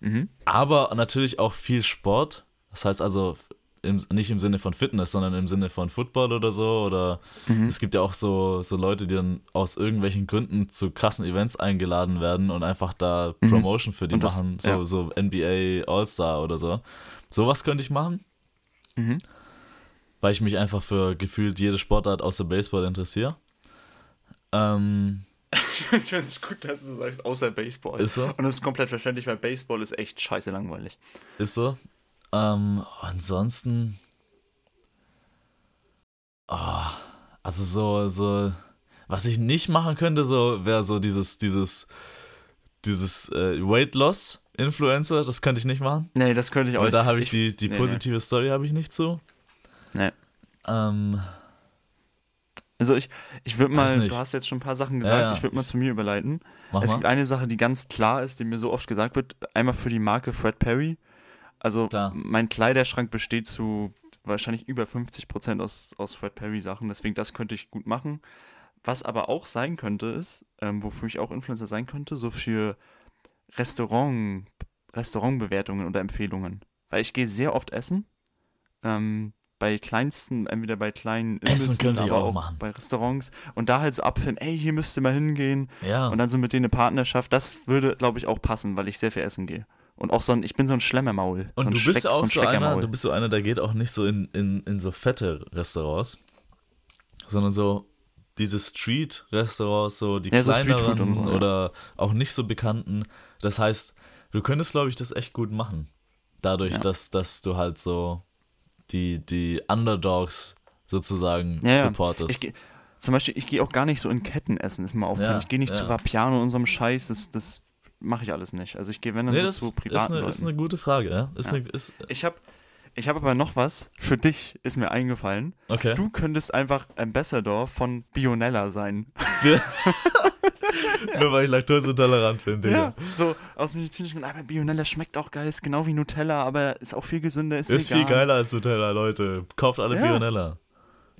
S2: Mhm.
S1: Aber natürlich auch viel Sport Das heißt also im, nicht im Sinne von Fitness, sondern im Sinne von Football oder so. Oder
S2: Mhm.
S1: es gibt ja auch so, so Leute, die dann aus irgendwelchen Gründen zu krassen Events eingeladen werden und einfach da
S2: Mhm.
S1: Promotion für die
S2: das-
S1: machen. So,
S2: ja.
S1: so NBA All-Star oder so. Sowas könnte ich machen,
S2: Mhm.
S1: weil ich mich einfach für gefühlt jede Sportart außer Baseball interessiere. Ähm,
S2: Ich finde es gut, dass du sagst, außer Baseball.
S1: ist so.
S2: Und das ist komplett verständlich, weil Baseball ist echt scheiße langweilig.
S1: Ist so. Ähm, ansonsten. ah, also so, so. Was ich nicht machen könnte, so wäre so dieses, dieses, dieses äh, Weight Loss Influencer, das könnte ich nicht machen.
S2: Nee, das könnte ich auch
S1: Weil
S2: nicht.
S1: da habe ich, die, die
S2: nee, nee.
S1: positive Story habe ich nicht zu.
S2: Nee.
S1: Ähm,
S2: Also ich, ich würde mal,
S1: nicht.
S2: du hast jetzt schon ein paar Sachen gesagt,
S1: ja.
S2: ich würde mal zu mir überleiten.
S1: mach
S2: es
S1: mal.
S2: gibt eine Sache, die ganz klar ist, die mir so oft gesagt wird. Einmal für die Marke Fred Perry. Also
S1: Klar.
S2: mein Kleiderschrank besteht zu wahrscheinlich über 50% aus, aus Fred Perry Sachen, deswegen das könnte ich gut machen. Was aber auch sein könnte, ist, ähm, wofür ich auch Influencer sein könnte, so für Restaurant, Restaurantbewertungen oder Empfehlungen. Weil ich gehe sehr oft essen. Ähm, bei kleinsten, entweder bei kleinen
S1: Essen könnte ich
S2: aber
S1: auch machen.
S2: bei Restaurants und da halt so abfilmen, ey, hier müsst ihr mal hingehen
S1: Ja.
S2: und dann so mit denen eine Partnerschaft, das würde, glaube ich, auch passen, weil ich sehr viel essen gehe. Und auch so ein, ich bin so ein Schlemmermaul.
S1: Und
S2: so ein
S1: du bist
S2: Schleck-
S1: auch
S2: ein
S1: so einer, du bist so einer, der geht auch nicht so in, in, in so fette Restaurants, sondern so diese Street-Restaurants, so die
S2: Ja, so
S1: kleineren
S2: so, ja.
S1: oder auch nicht so bekannten. Das heißt, du könntest, glaube ich, das echt gut machen. Dadurch,
S2: Ja.
S1: dass, dass du halt so die, die Underdogs sozusagen
S2: Ja, ja.
S1: supportest.
S2: Ich zum Beispiel, ich gehe auch gar nicht so in Ketten essen, ist mir aufgefallen.
S1: Ja,
S2: ich gehe nicht
S1: ja.
S2: zu Vapiano und so einem Scheiß, das, das mache ich alles nicht. Also ich gehe, wenn dann
S1: nee,
S2: so
S1: das
S2: zu
S1: ist
S2: privaten
S1: eine,
S2: Leuten.
S1: ist eine gute Frage, ja. Ist
S2: Ja.
S1: Eine, ist,
S2: ich habe ich hab aber noch was, für dich ist mir eingefallen.
S1: okay.
S2: Du könntest einfach Ambassador von Bionella sein.
S1: Nur weil ich laktoseintolerant bin, Digga.
S2: Ja, so aus medizinischen Gründen. Aber Bionella schmeckt auch geil, ist genau wie Nutella, aber ist auch viel gesünder, ist,
S1: Ist
S2: vegan.
S1: viel geiler als Nutella, Leute. Kauft alle
S2: Ja.
S1: Bionella.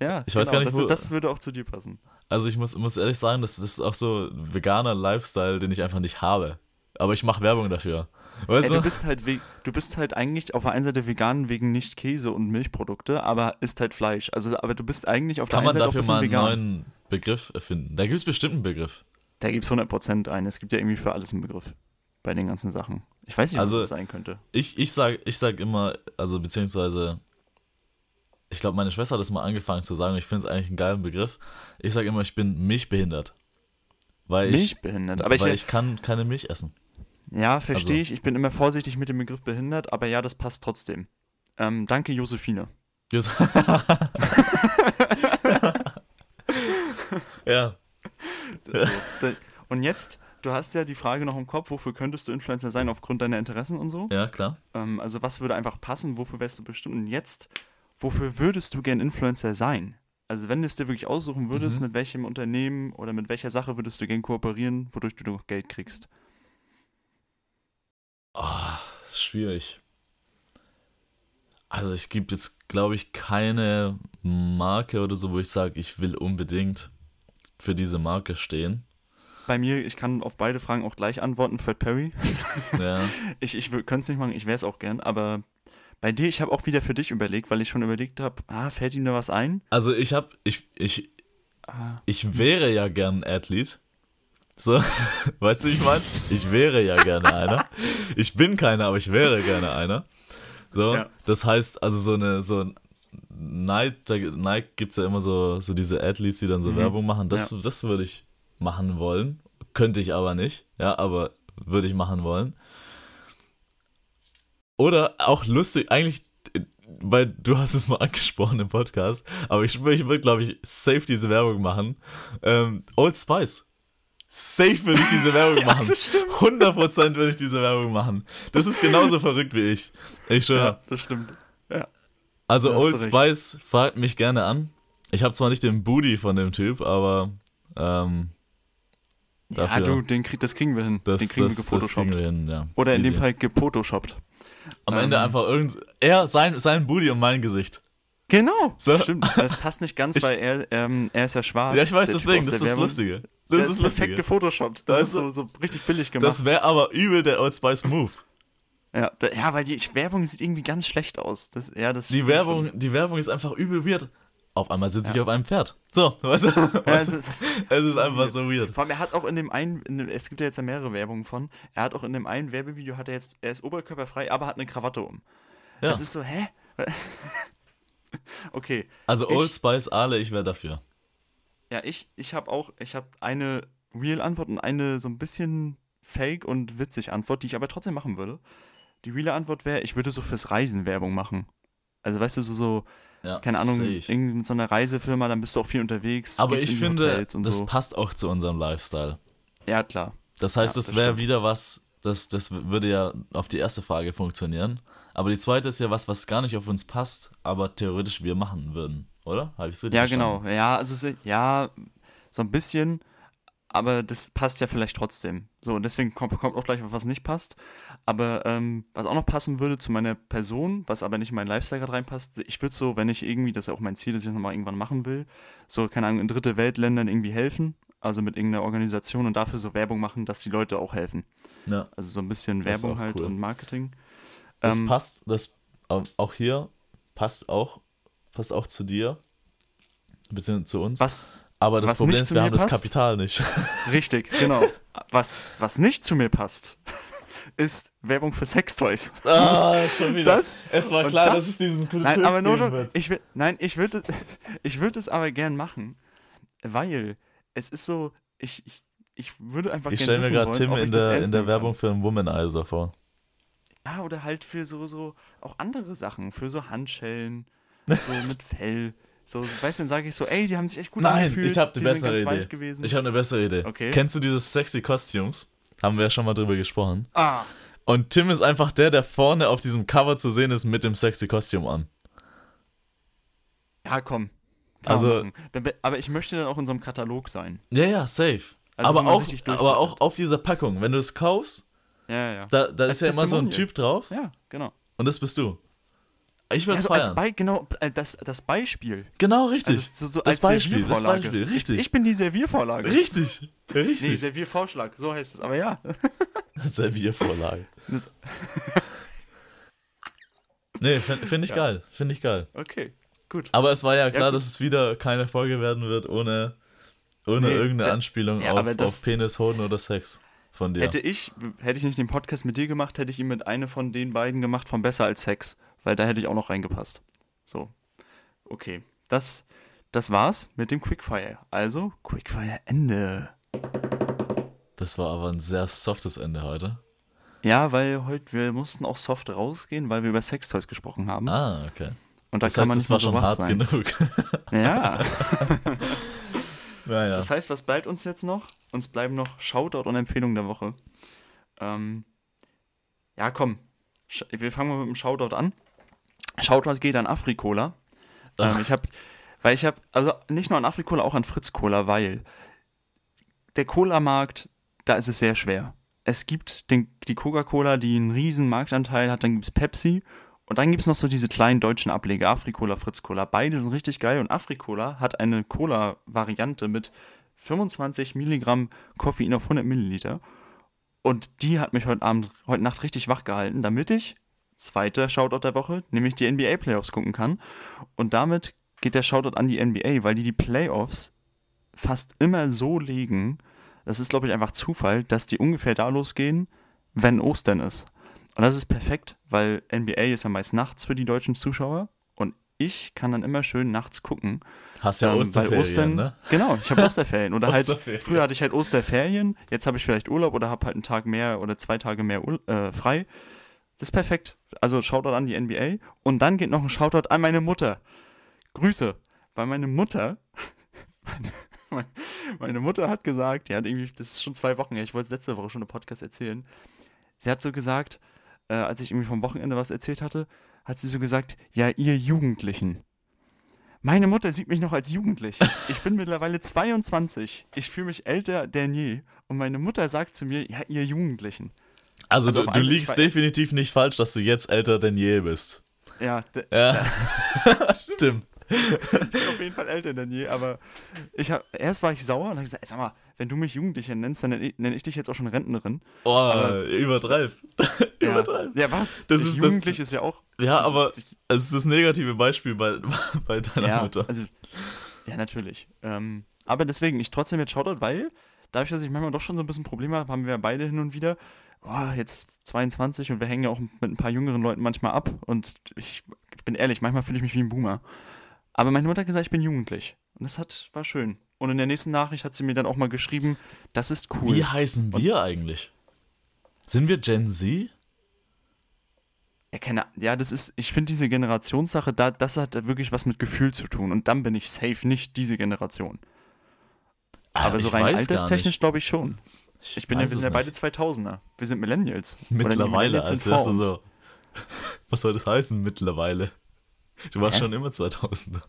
S2: Ja,
S1: Ich weiß gar nicht,
S2: das,
S1: wo-
S2: das würde auch zu dir passen.
S1: Also ich muss, muss ehrlich sagen, das, das ist auch so veganer Lifestyle, den ich einfach nicht habe. Aber ich mache Werbung dafür. Weißt
S2: Ey,
S1: du?
S2: du, bist halt du bist halt eigentlich auf der einen Seite vegan wegen nicht Käse und Milchprodukte, aber isst halt Fleisch. Also, aber du bist eigentlich auf
S1: Kann
S2: der
S1: man
S2: einen Seite
S1: dafür
S2: auch ein
S1: mal
S2: bisschen
S1: einen
S2: vegan.
S1: neuen Begriff erfinden? Da gibt es bestimmt einen Begriff.
S2: Da gibt es 100% einen. Es gibt ja irgendwie für alles einen Begriff bei den ganzen Sachen. Ich weiß nicht,
S1: Also-
S2: was das sein könnte.
S1: Ich, ich, sag, ich sag immer, also beziehungsweise, ich glaube, meine Schwester hat das mal angefangen zu sagen, ich finde es eigentlich einen geilen Begriff. Ich sage immer, ich bin milchbehindert. Weil ich,
S2: Milchbehindert. Aber ich,
S1: weil ich kann keine Milch essen.
S2: Ja, verstehe
S1: also-
S2: ich. Ich bin immer vorsichtig mit dem Begriff behindert, aber ja, das passt trotzdem. Ähm, danke, Josephine.
S1: Just- *laughs* ja,
S2: So, und jetzt, du hast ja die Frage noch im Kopf, wofür könntest du Influencer sein aufgrund deiner Interessen und so?
S1: ja, klar.
S2: Ähm, also was würde einfach passen, wofür wärst du bestimmt? Und jetzt, wofür würdest du gern Influencer sein? Also wenn du es dir wirklich aussuchen würdest,
S1: Mhm.
S2: mit welchem Unternehmen oder mit welcher Sache würdest du gern kooperieren, wodurch du noch Geld kriegst?
S1: Ah, ist schwierig. Also es gibt jetzt, glaube ich, keine Marke oder so, wo ich sage, ich will unbedingt für diese Marke stehen.
S2: Bei mir, ich kann auf beide Fragen auch gleich antworten, Fred Perry. *laughs*
S1: Ja.
S2: Ich, ich könnte es nicht machen, ich wäre es auch gern, aber bei dir, ich habe auch wieder für dich überlegt, weil ich schon überlegt habe, ah, fällt ihm da was ein?
S1: Also ich habe, ich, ich,
S2: Ah,
S1: ich wäre ja gern ein Athlet. So, *laughs* weißt du, wie ich meine? Ich wäre ja gerne einer. Ich bin keiner, aber ich wäre gerne einer. So,
S2: Ja.
S1: das heißt, also so eine, so ein Nike, da, Nike gibt es ja immer so, so diese Athletes, die dann so
S2: Mhm.
S1: Werbung machen. Das, das würde ich machen wollen. Könnte ich aber nicht. Ja, aber würde ich machen wollen. Oder auch lustig, eigentlich, weil du hast es mal *laughs* angesprochen im Podcast, aber ich, ich würde, glaube ich, safe diese Werbung machen. Ähm, Old Spice. Safe würde ich diese Werbung *laughs* machen.
S2: das stimmt.
S1: 100% würde ich diese Werbung machen. Das ist genauso verrückt wie ich. Ich schwöre.
S2: Ja, das stimmt.
S1: Also
S2: da hast
S1: Old. Spice fragt mich gerne an. Ich habe zwar nicht den Booty von dem Typ, aber ähm,
S2: Ja,
S1: Dafür-
S2: du, den krieg, das kriegen wir hin.
S1: das,
S2: den kriegen
S1: das,
S2: wir
S1: das
S2: gefotoshoppt.
S1: wir hin, ja.
S2: Oder in dem. Fall gepotoshoppt.
S1: Am
S2: ähm,
S1: Ende einfach irgend er sein sein Booty und mein Gesicht.
S2: Genau,
S1: So.
S2: stimmt. Das passt nicht ganz,
S1: Ich-
S2: weil er, ähm, er ist ja schwarz.
S1: Ja, ich weiß deswegen, das ist das. Lustige.
S2: Das, ist
S1: ist
S2: perfekt gefotoshoppt. Das
S1: Das
S2: ist so, so richtig billig gemacht.
S1: Das wäre aber übel der Old Spice Move.
S2: Ja, da, ja, weil die Werbung sieht irgendwie ganz schlecht aus. Das, ja, das
S1: Die Werbung,
S2: schon.
S1: die Werbung ist einfach übel weird. Auf einmal sitze ich auf einem Pferd. So, *laughs* weißt du?
S2: Ja, es ist, *laughs*
S1: Es ist einfach so weird.
S2: Vor allem, er hat auch in dem einen, in dem, es gibt ja jetzt ja mehrere Werbungen von, er hat auch in dem einen Werbevideo, hat er jetzt, er ist oberkörperfrei, aber hat eine Krawatte um.
S1: Ja.
S2: Das ist so, hä? *laughs* okay,
S1: Also
S2: Ich-
S1: Old Spice, Ale, ich wäre dafür.
S2: ja, ich, ich habe auch, ich habe eine Real-Antwort und eine so ein bisschen fake und witzig Antwort, die ich aber trotzdem machen würde. Die reale Antwort wäre, ich würde so fürs Reisen Werbung machen. Also weißt du, so, so
S1: Ja,
S2: keine Ahnung, irgendwie mit so einer Reisefirma, dann bist du auch viel unterwegs.
S1: Aber ich finde, das
S2: so.
S1: passt auch zu unserem Lifestyle.
S2: Ja, klar.
S1: Das heißt,
S2: Ja,
S1: das
S2: das
S1: wäre wieder was, das, das würde ja auf die erste Frage funktionieren. Aber die zweite ist ja was, was gar nicht auf uns passt, aber theoretisch wir machen würden, oder? Habe ich richtig
S2: Ja,
S1: verstanden?
S2: genau. Ja, also ja, so ein bisschen, aber das passt ja vielleicht trotzdem. So, und deswegen kommt, kommt auch gleich, was nicht passt. Aber ähm, was auch noch passen würde zu meiner Person, was aber nicht in meinen Lifestyle gerade reinpasst, ich würde so, wenn ich irgendwie, das ist ja auch mein Ziel, dass ich das nochmal irgendwann machen will, so, keine Ahnung, in dritte Weltländern irgendwie helfen, also mit irgendeiner Organisation und dafür so Werbung machen, dass die Leute auch helfen.
S1: Ja.
S2: Also so ein bisschen
S1: Das
S2: Werbung halt
S1: cool.
S2: und Marketing.
S1: Das
S2: Ähm,
S1: passt, das ähm, auch hier passt auch, passt auch zu dir, beziehungsweise zu uns.
S2: Was
S1: aber das
S2: was
S1: Problem ist, wir haben das
S2: passt?
S1: Kapital nicht. *laughs*
S2: Richtig, genau. Was, was nicht zu mir passt, *laughs* ist Werbung für Sextoys.
S1: ah, schon wieder.
S2: Das-
S1: es war klar,
S2: das-
S1: dass es diesen guten
S2: Nein, aber nur
S1: wird.
S2: ich will, nein, ich würde es, *laughs* ich würde es aber gern machen, weil es ist so, ich, ich, ich würde einfach
S1: Ich
S2: gerne
S1: stelle mir gerade Tim
S2: ich
S1: in
S2: das
S1: der, in der Werbung für einen Womanizer vor.
S2: Ja, oder halt für so, so, auch andere Sachen, für so Handschellen, *laughs* so mit Fell. So, weißt du, dann sage ich so, ey, die haben sich echt gut
S1: Nein,
S2: angefühlt.
S1: ich habe
S2: sind
S1: bessere Idee. Ich habe eine bessere Idee.
S2: Okay.
S1: Kennst du dieses sexy Costumes? Haben wir ja schon mal drüber gesprochen.
S2: ah,
S1: Und Tim ist einfach der, der vorne auf diesem Cover zu sehen ist mit dem sexy Kostüm an.
S2: ja, komm.
S1: Also-
S2: Aber ich möchte dann auch in so einem Katalog sein.
S1: Ja, ja, safe.
S2: Also,
S1: aber, auch, aber auch auf dieser Packung. Wenn du es kaufst,
S2: Ja, ja, ja.
S1: da, da ist ja immer so ein. Typ drauf
S2: Ja, genau.
S1: und das bist du. Ich würde es
S2: Also als. Be genau, äh, das, das Beispiel.
S1: Genau, richtig.
S2: Also so, so
S1: das
S2: als
S1: Beispiel, das. Beispiel, richtig.
S2: Ich bin die Serviervorlage.
S1: richtig,
S2: Nee,
S1: richtig.
S2: Serviervorschlag, so heißt es, aber ja. *laughs*
S1: Serviervorlage.
S2: Das, *laughs*
S1: Nee, finde find ich
S2: Ja.
S1: geil, finde ich geil.
S2: okay, gut.
S1: Aber es war ja klar,
S2: gut.
S1: dass es wieder keine Folge werden wird ohne, ohne
S2: Nee,
S1: irgendeine Anspielung
S2: ja,
S1: auf,
S2: das-
S1: auf Penis, Hoden oder Sex von dir.
S2: Hätte ich, hätte ich nicht den Podcast mit dir gemacht, hätte ich ihn mit einer von den beiden gemacht von Besser als Sex, weil da hätte ich auch noch reingepasst. So, okay, das, das war's mit dem Quickfire. Also, Quickfire Ende.
S1: Das war aber ein sehr softes Ende heute.
S2: Ja, weil heute, wir mussten auch soft rausgehen, weil wir über Sextoys gesprochen haben.
S1: Ah, okay.
S2: Und da
S1: Das
S2: kann
S1: heißt,
S2: man
S1: das
S2: nicht
S1: war
S2: mehr so
S1: schon hart
S2: sein.
S1: genug.
S2: Ja. *laughs* *laughs*
S1: naja.
S2: Das heißt, was bleibt uns jetzt noch? Uns bleiben noch Shoutout und Empfehlung der Woche. Ähm, ja, komm. Wir fangen mal mit dem Shoutout an. Shoutout geht an Afrikola. Ähm, ich habe, weil ich habe, also nicht nur an Afrikola, auch an Fritz Cola, weil der Cola-Markt, da ist es sehr schwer. Es gibt den, die Coca-Cola, die einen riesen Marktanteil hat, dann gibt es Pepsi und dann gibt es noch so diese kleinen deutschen Ableger, Afrikola, Fritz Cola. Beide sind richtig geil und Afrikola hat eine Cola-Variante mit 25 Milligramm Koffein auf 100 Milliliter. Und die hat mich heute Abend, heute Nacht richtig wach gehalten, damit ich, zweiter Shoutout der Woche, nämlich die NBA Playoffs gucken kann. Und damit geht der Shoutout an die NBA, weil die die Playoffs fast immer so legen, das ist, glaube ich, einfach Zufall, dass die ungefähr da losgehen, wenn Ostern ist. Und das ist perfekt, weil NBA ist ja meist nachts für die deutschen Zuschauer und ich kann dann immer schön nachts gucken.
S1: Hast ja
S2: Ähm,
S1: Osterferien,
S2: Ostern,
S1: ne?
S2: Genau, ich habe *laughs* Osterferien. Oder halt,
S1: Osterferien.
S2: früher hatte ich halt Osterferien, jetzt habe ich vielleicht Urlaub oder habe halt einen Tag mehr oder zwei Tage mehr äh, frei. Das ist perfekt. Also Shoutout an die NBA. Und dann geht noch ein Shoutout an meine Mutter. Grüße. Weil meine Mutter, *laughs* meine, meine Mutter hat gesagt, die hat irgendwie, das ist schon zwei Wochen her, ich wollte es letzte Woche schon im Podcast erzählen. Sie hat so gesagt, äh, als ich irgendwie vom Wochenende was erzählt hatte, hat sie so gesagt, ja, ihr Jugendlichen. Meine Mutter sieht mich noch als jugendlich. Ich bin mittlerweile 22. Ich fühle mich älter denn je. Und meine Mutter sagt zu mir, ja, ihr Jugendlichen.
S1: Also,
S2: Also
S1: du, du liegst definitiv nicht falsch, dass du jetzt älter denn je bist.
S2: Ja,
S1: Ja. *laughs* Stimmt.
S2: Ich bin auf jeden Fall älter denn je, aber ich hab, erst war ich sauer und habe gesagt, sag mal, wenn du mich Jugendliche nennst, dann nenne ich, nenn ich dich jetzt auch schon Rentnerin.
S1: Oh, aber, übertreib. *laughs*
S2: Ja,
S1: übertreib.
S2: ja was?
S1: Das ist das-
S2: Jugendlich ist ja auch.
S1: Ja,
S2: das
S1: aber
S2: ist-
S1: es ist das negative Beispiel bei, *laughs* bei deiner
S2: ja,
S1: Mutter.
S2: also, ja, natürlich. Ähm, aber deswegen, ich trotzdem jetzt Shoutout, weil dadurch, dass ich manchmal doch schon so ein bisschen Probleme habe, haben wir beide hin und wieder, oh, jetzt 22 und wir hängen ja auch mit ein paar jüngeren Leuten manchmal ab und ich bin ehrlich, manchmal fühle ich mich wie ein Boomer. Aber meine Mutter hat gesagt, ich bin jugendlich. Und das hat, war schön. Und in der nächsten Nachricht hat sie mir dann auch mal geschrieben, das ist cool.
S1: Wie heißen wir eigentlich? Sind wir Gen Z?
S2: Ja, keine, ja, das ist, ich finde diese Generationssache, da, das hat wirklich was mit Gefühl zu tun. Und dann bin ich safe nicht diese Generation. Aber
S1: Ah,
S2: so
S1: ich
S2: rein alterstechnisch glaube ich schon. Ich bin ja, wir sind ja beide 2000er. Wir sind Millennials.
S1: Mittlerweile,
S2: Millennials
S1: als
S2: sind
S1: wärst
S2: vor
S1: du
S2: uns.
S1: so. *laughs* Was soll das heißen, mittlerweile? Du warst
S2: Hä?
S1: schon immer 2000er.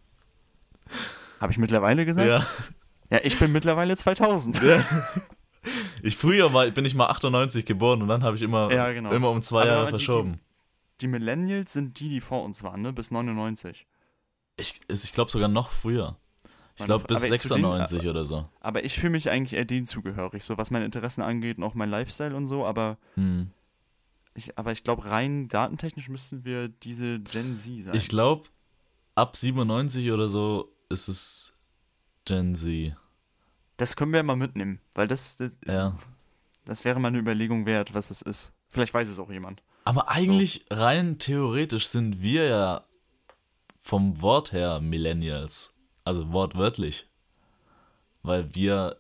S2: Habe ich mittlerweile gesagt?
S1: Ja.
S2: Ja, ich bin mittlerweile 2000.
S1: Ich früher mal, bin ich mal 98 geboren und dann habe ich immer,
S2: Ja, genau.
S1: immer um zwei
S2: Aber
S1: Jahre
S2: die- die-
S1: verschoben.
S2: Die Millennials sind die, die vor uns waren, ne? Bis 99.
S1: Ich, ich glaube sogar noch früher. Ich glaube bis
S2: aber zu denen-
S1: 96 oder so.
S2: Aber ich fühle mich eigentlich eher denen zugehörig, so was meine Interessen angeht und auch mein Lifestyle und so. Aber
S1: Hm.
S2: Ich, aber ich glaube, rein datentechnisch müssten wir diese Gen Z sein.
S1: Ich glaube, ab 97 oder so ist es Gen Z.
S2: das können wir ja mal mitnehmen, weil das, das,
S1: Ja.
S2: das wäre mal eine Überlegung wert, was es ist. Vielleicht weiß es auch jemand.
S1: Aber eigentlich rein theoretisch sind wir ja vom Wort her Millennials. Also wortwörtlich. Weil wir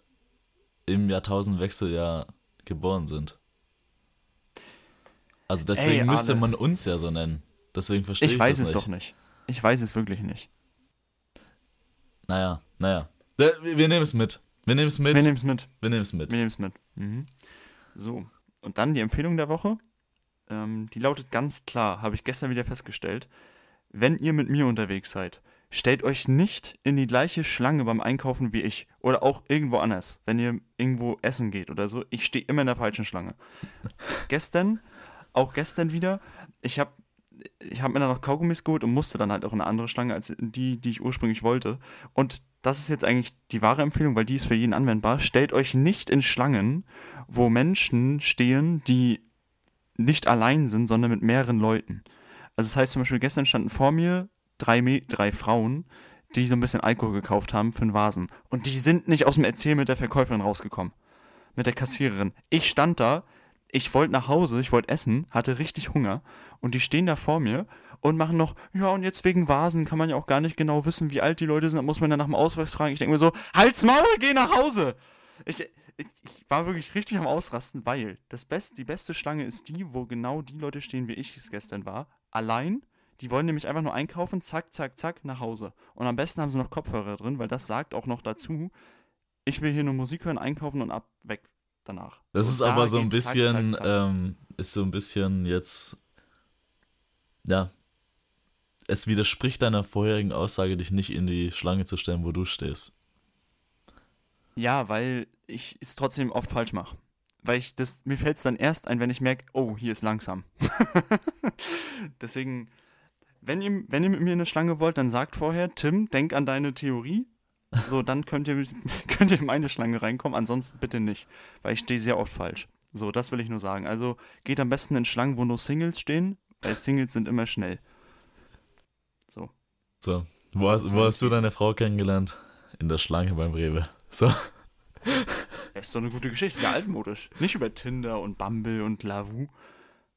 S1: im Jahrtausendwechsel ja geboren sind. Also deswegen
S2: Ey,
S1: müsste man uns ja so nennen. Deswegen verstehe ich,
S2: Ich weiß
S1: das
S2: es
S1: nicht.
S2: doch nicht. Ich weiß es wirklich nicht.
S1: Naja, naja. Wir, wir nehmen es mit. Wir nehmen es mit.
S2: Wir nehmen es mit.
S1: wir nehmen es mit.
S2: Wir nehmen es mit. Mhm. So. Und dann die Empfehlung der Woche. Ähm, die lautet ganz klar, habe ich gestern wieder festgestellt. Wenn ihr mit mir unterwegs seid, stellt euch nicht in die gleiche Schlange beim Einkaufen wie ich. Oder auch irgendwo anders. Wenn ihr irgendwo essen geht oder so. Ich stehe immer in der falschen Schlange. *laughs* gestern, auch gestern wieder, ich habe ich habe mir dann noch Kaugummis geholt und musste dann halt auch in eine andere Schlange als die, die ich ursprünglich wollte. Und das ist jetzt eigentlich die wahre Empfehlung, weil die ist für jeden anwendbar. Stellt euch nicht in Schlangen, wo Menschen stehen, die nicht allein sind, sondern mit mehreren Leuten. Also das heißt zum Beispiel, gestern standen vor mir drei, drei Frauen, die so ein bisschen Alkohol gekauft haben für einen Vasen. Und die sind nicht aus dem Erzähl mit der Verkäuferin rausgekommen. Mit der Kassiererin. Ich stand da, ich wollte nach Hause, ich wollte essen, hatte richtig Hunger. Und die stehen da vor mir und machen noch, ja, und jetzt wegen Vasen kann man ja auch gar nicht genau wissen, wie alt die Leute sind. Da muss man dann nach dem Ausweis fragen. Ich denke mir so, halt's Maul, geh nach Hause! Ich, ich, ich war wirklich richtig am Ausrasten, weil das Best, die beste Schlange ist die, wo genau die Leute stehen, wie ich es gestern war. Allein. Die wollen nämlich einfach nur einkaufen, zack, zack, zack, nach Hause. Und am besten haben sie noch Kopfhörer drin, weil das sagt auch noch dazu, ich will hier nur Musik hören, einkaufen und ab, weg danach.
S1: Das
S2: So,
S1: ist
S2: da
S1: aber so ein
S2: geht's zack,
S1: bisschen,
S2: zack, zack.
S1: Ähm, ist so ein bisschen jetzt, ja, es widerspricht deiner vorherigen Aussage, dich nicht in die Schlange zu stellen, wo du stehst.
S2: Ja, weil ich es trotzdem oft falsch mache. Weil ich das, mir fällt es dann erst ein, wenn ich merke, oh, hier ist langsam. *laughs* Deswegen, wenn ihr, wenn ihr mit mir in eine Schlange wollt, dann sagt vorher, Tim, denk an deine Theorie. So, dann könnt ihr, *laughs* könnt ihr in meine Schlange reinkommen, ansonsten bitte nicht. Weil ich stehe sehr oft falsch. So, das will ich nur sagen. Also geht am besten in Schlangen, wo nur Singles stehen, weil Singles sind immer schnell. So.
S1: So, wo, hast, wo hast du deine Frau kennengelernt? In der Schlange beim Rewe. So,
S2: Das ist so eine gute Geschichte, ist ja altmodisch. Nicht über Tinder und Bumble und Lavu.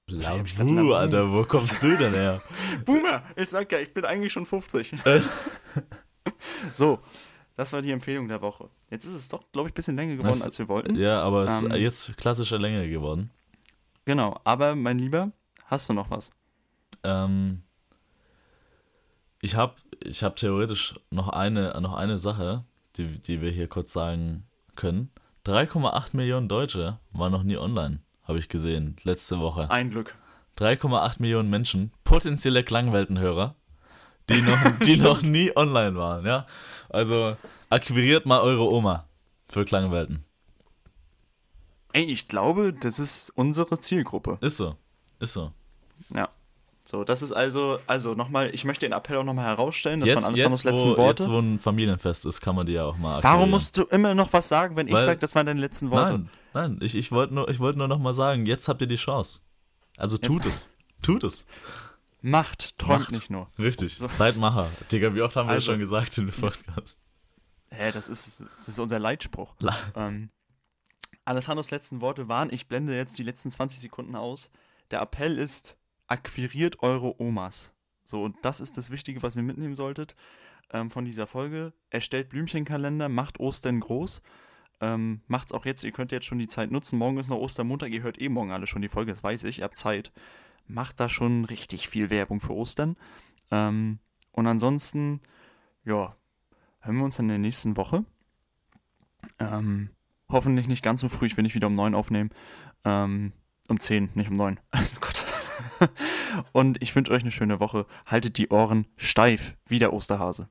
S1: Lavu,
S2: Lavu.
S1: Alter, wo kommst du denn her? *laughs*
S2: Boomer, ich sag ja, ich bin eigentlich schon 50.
S1: Äh.
S2: so, das war die Empfehlung der Woche. Jetzt ist es doch, glaube ich, ein bisschen länger geworden,
S1: Das-
S2: als wir wollten.
S1: Ja, aber es ist
S2: Ähm.
S1: jetzt klassischer Länge geworden.
S2: Genau, aber mein Lieber, hast du noch was?
S1: Ähm, ich habe ich hab theoretisch noch eine, noch eine Sache, die, die wir hier kurz sagen können. 3,8 Millionen Deutsche waren noch nie online, habe ich gesehen, letzte Woche.
S2: Ein Glück.
S1: 3,8 Millionen Menschen, potenzielle Klangweltenhörer, die noch, *laughs* die noch nie online waren, ja. Also akquiriert mal eure Oma für Klangwelten.
S2: Ey, ich glaube, das ist unsere Zielgruppe.
S1: Ist so, ist so.
S2: Ja. So, das ist also, also nochmal, ich möchte den Appell auch nochmal herausstellen, das
S1: jetzt,
S2: waren Alessandros
S1: jetzt,
S2: letzten
S1: wo,
S2: Worte.
S1: Jetzt, wo ein Familienfest ist, kann man die ja auch mal
S2: Warum
S1: akquirieren.
S2: musst du immer noch was sagen, wenn ich
S1: Weil-
S2: sage, das waren deine letzten Worte?
S1: Nein, nein, ich, ich wollte nur, ich wollt nur noch mal sagen, jetzt habt ihr die Chance. Also tut es. Tut es.
S2: Macht, träumt
S1: Macht.
S2: nicht nur.
S1: Richtig.
S2: So.
S1: Seid Macher. Digga, wie oft haben wir das
S2: Also-
S1: schon gesagt in dem Podcast?
S2: Hä, das ist, das ist unser Leitspruch.
S1: La-
S2: Ähm, Alessandros letzten Worte waren, ich blende jetzt die letzten 20 Sekunden aus. Der Appell ist, akquiriert eure Omas. So, und das ist das Wichtige, was ihr mitnehmen solltet ähm, von dieser Folge. Erstellt Blümchenkalender, macht Ostern groß. Ähm, macht's auch jetzt, ihr könnt jetzt schon die Zeit nutzen. Morgen ist noch Ostermontag, ihr hört eh morgen alle schon die Folge, das weiß ich, ihr habt Zeit. Macht da schon richtig viel Werbung für Ostern. Ähm, und ansonsten, ja, hören wir uns in der nächsten Woche. Ähm, hoffentlich nicht ganz so früh, ich will nicht wieder um 9 aufnehmen. Ähm, um 10, nicht um 9. *laughs* Oh Gott. *laughs* Und ich wünsche euch eine schöne Woche. Haltet die Ohren steif wie der Osterhase.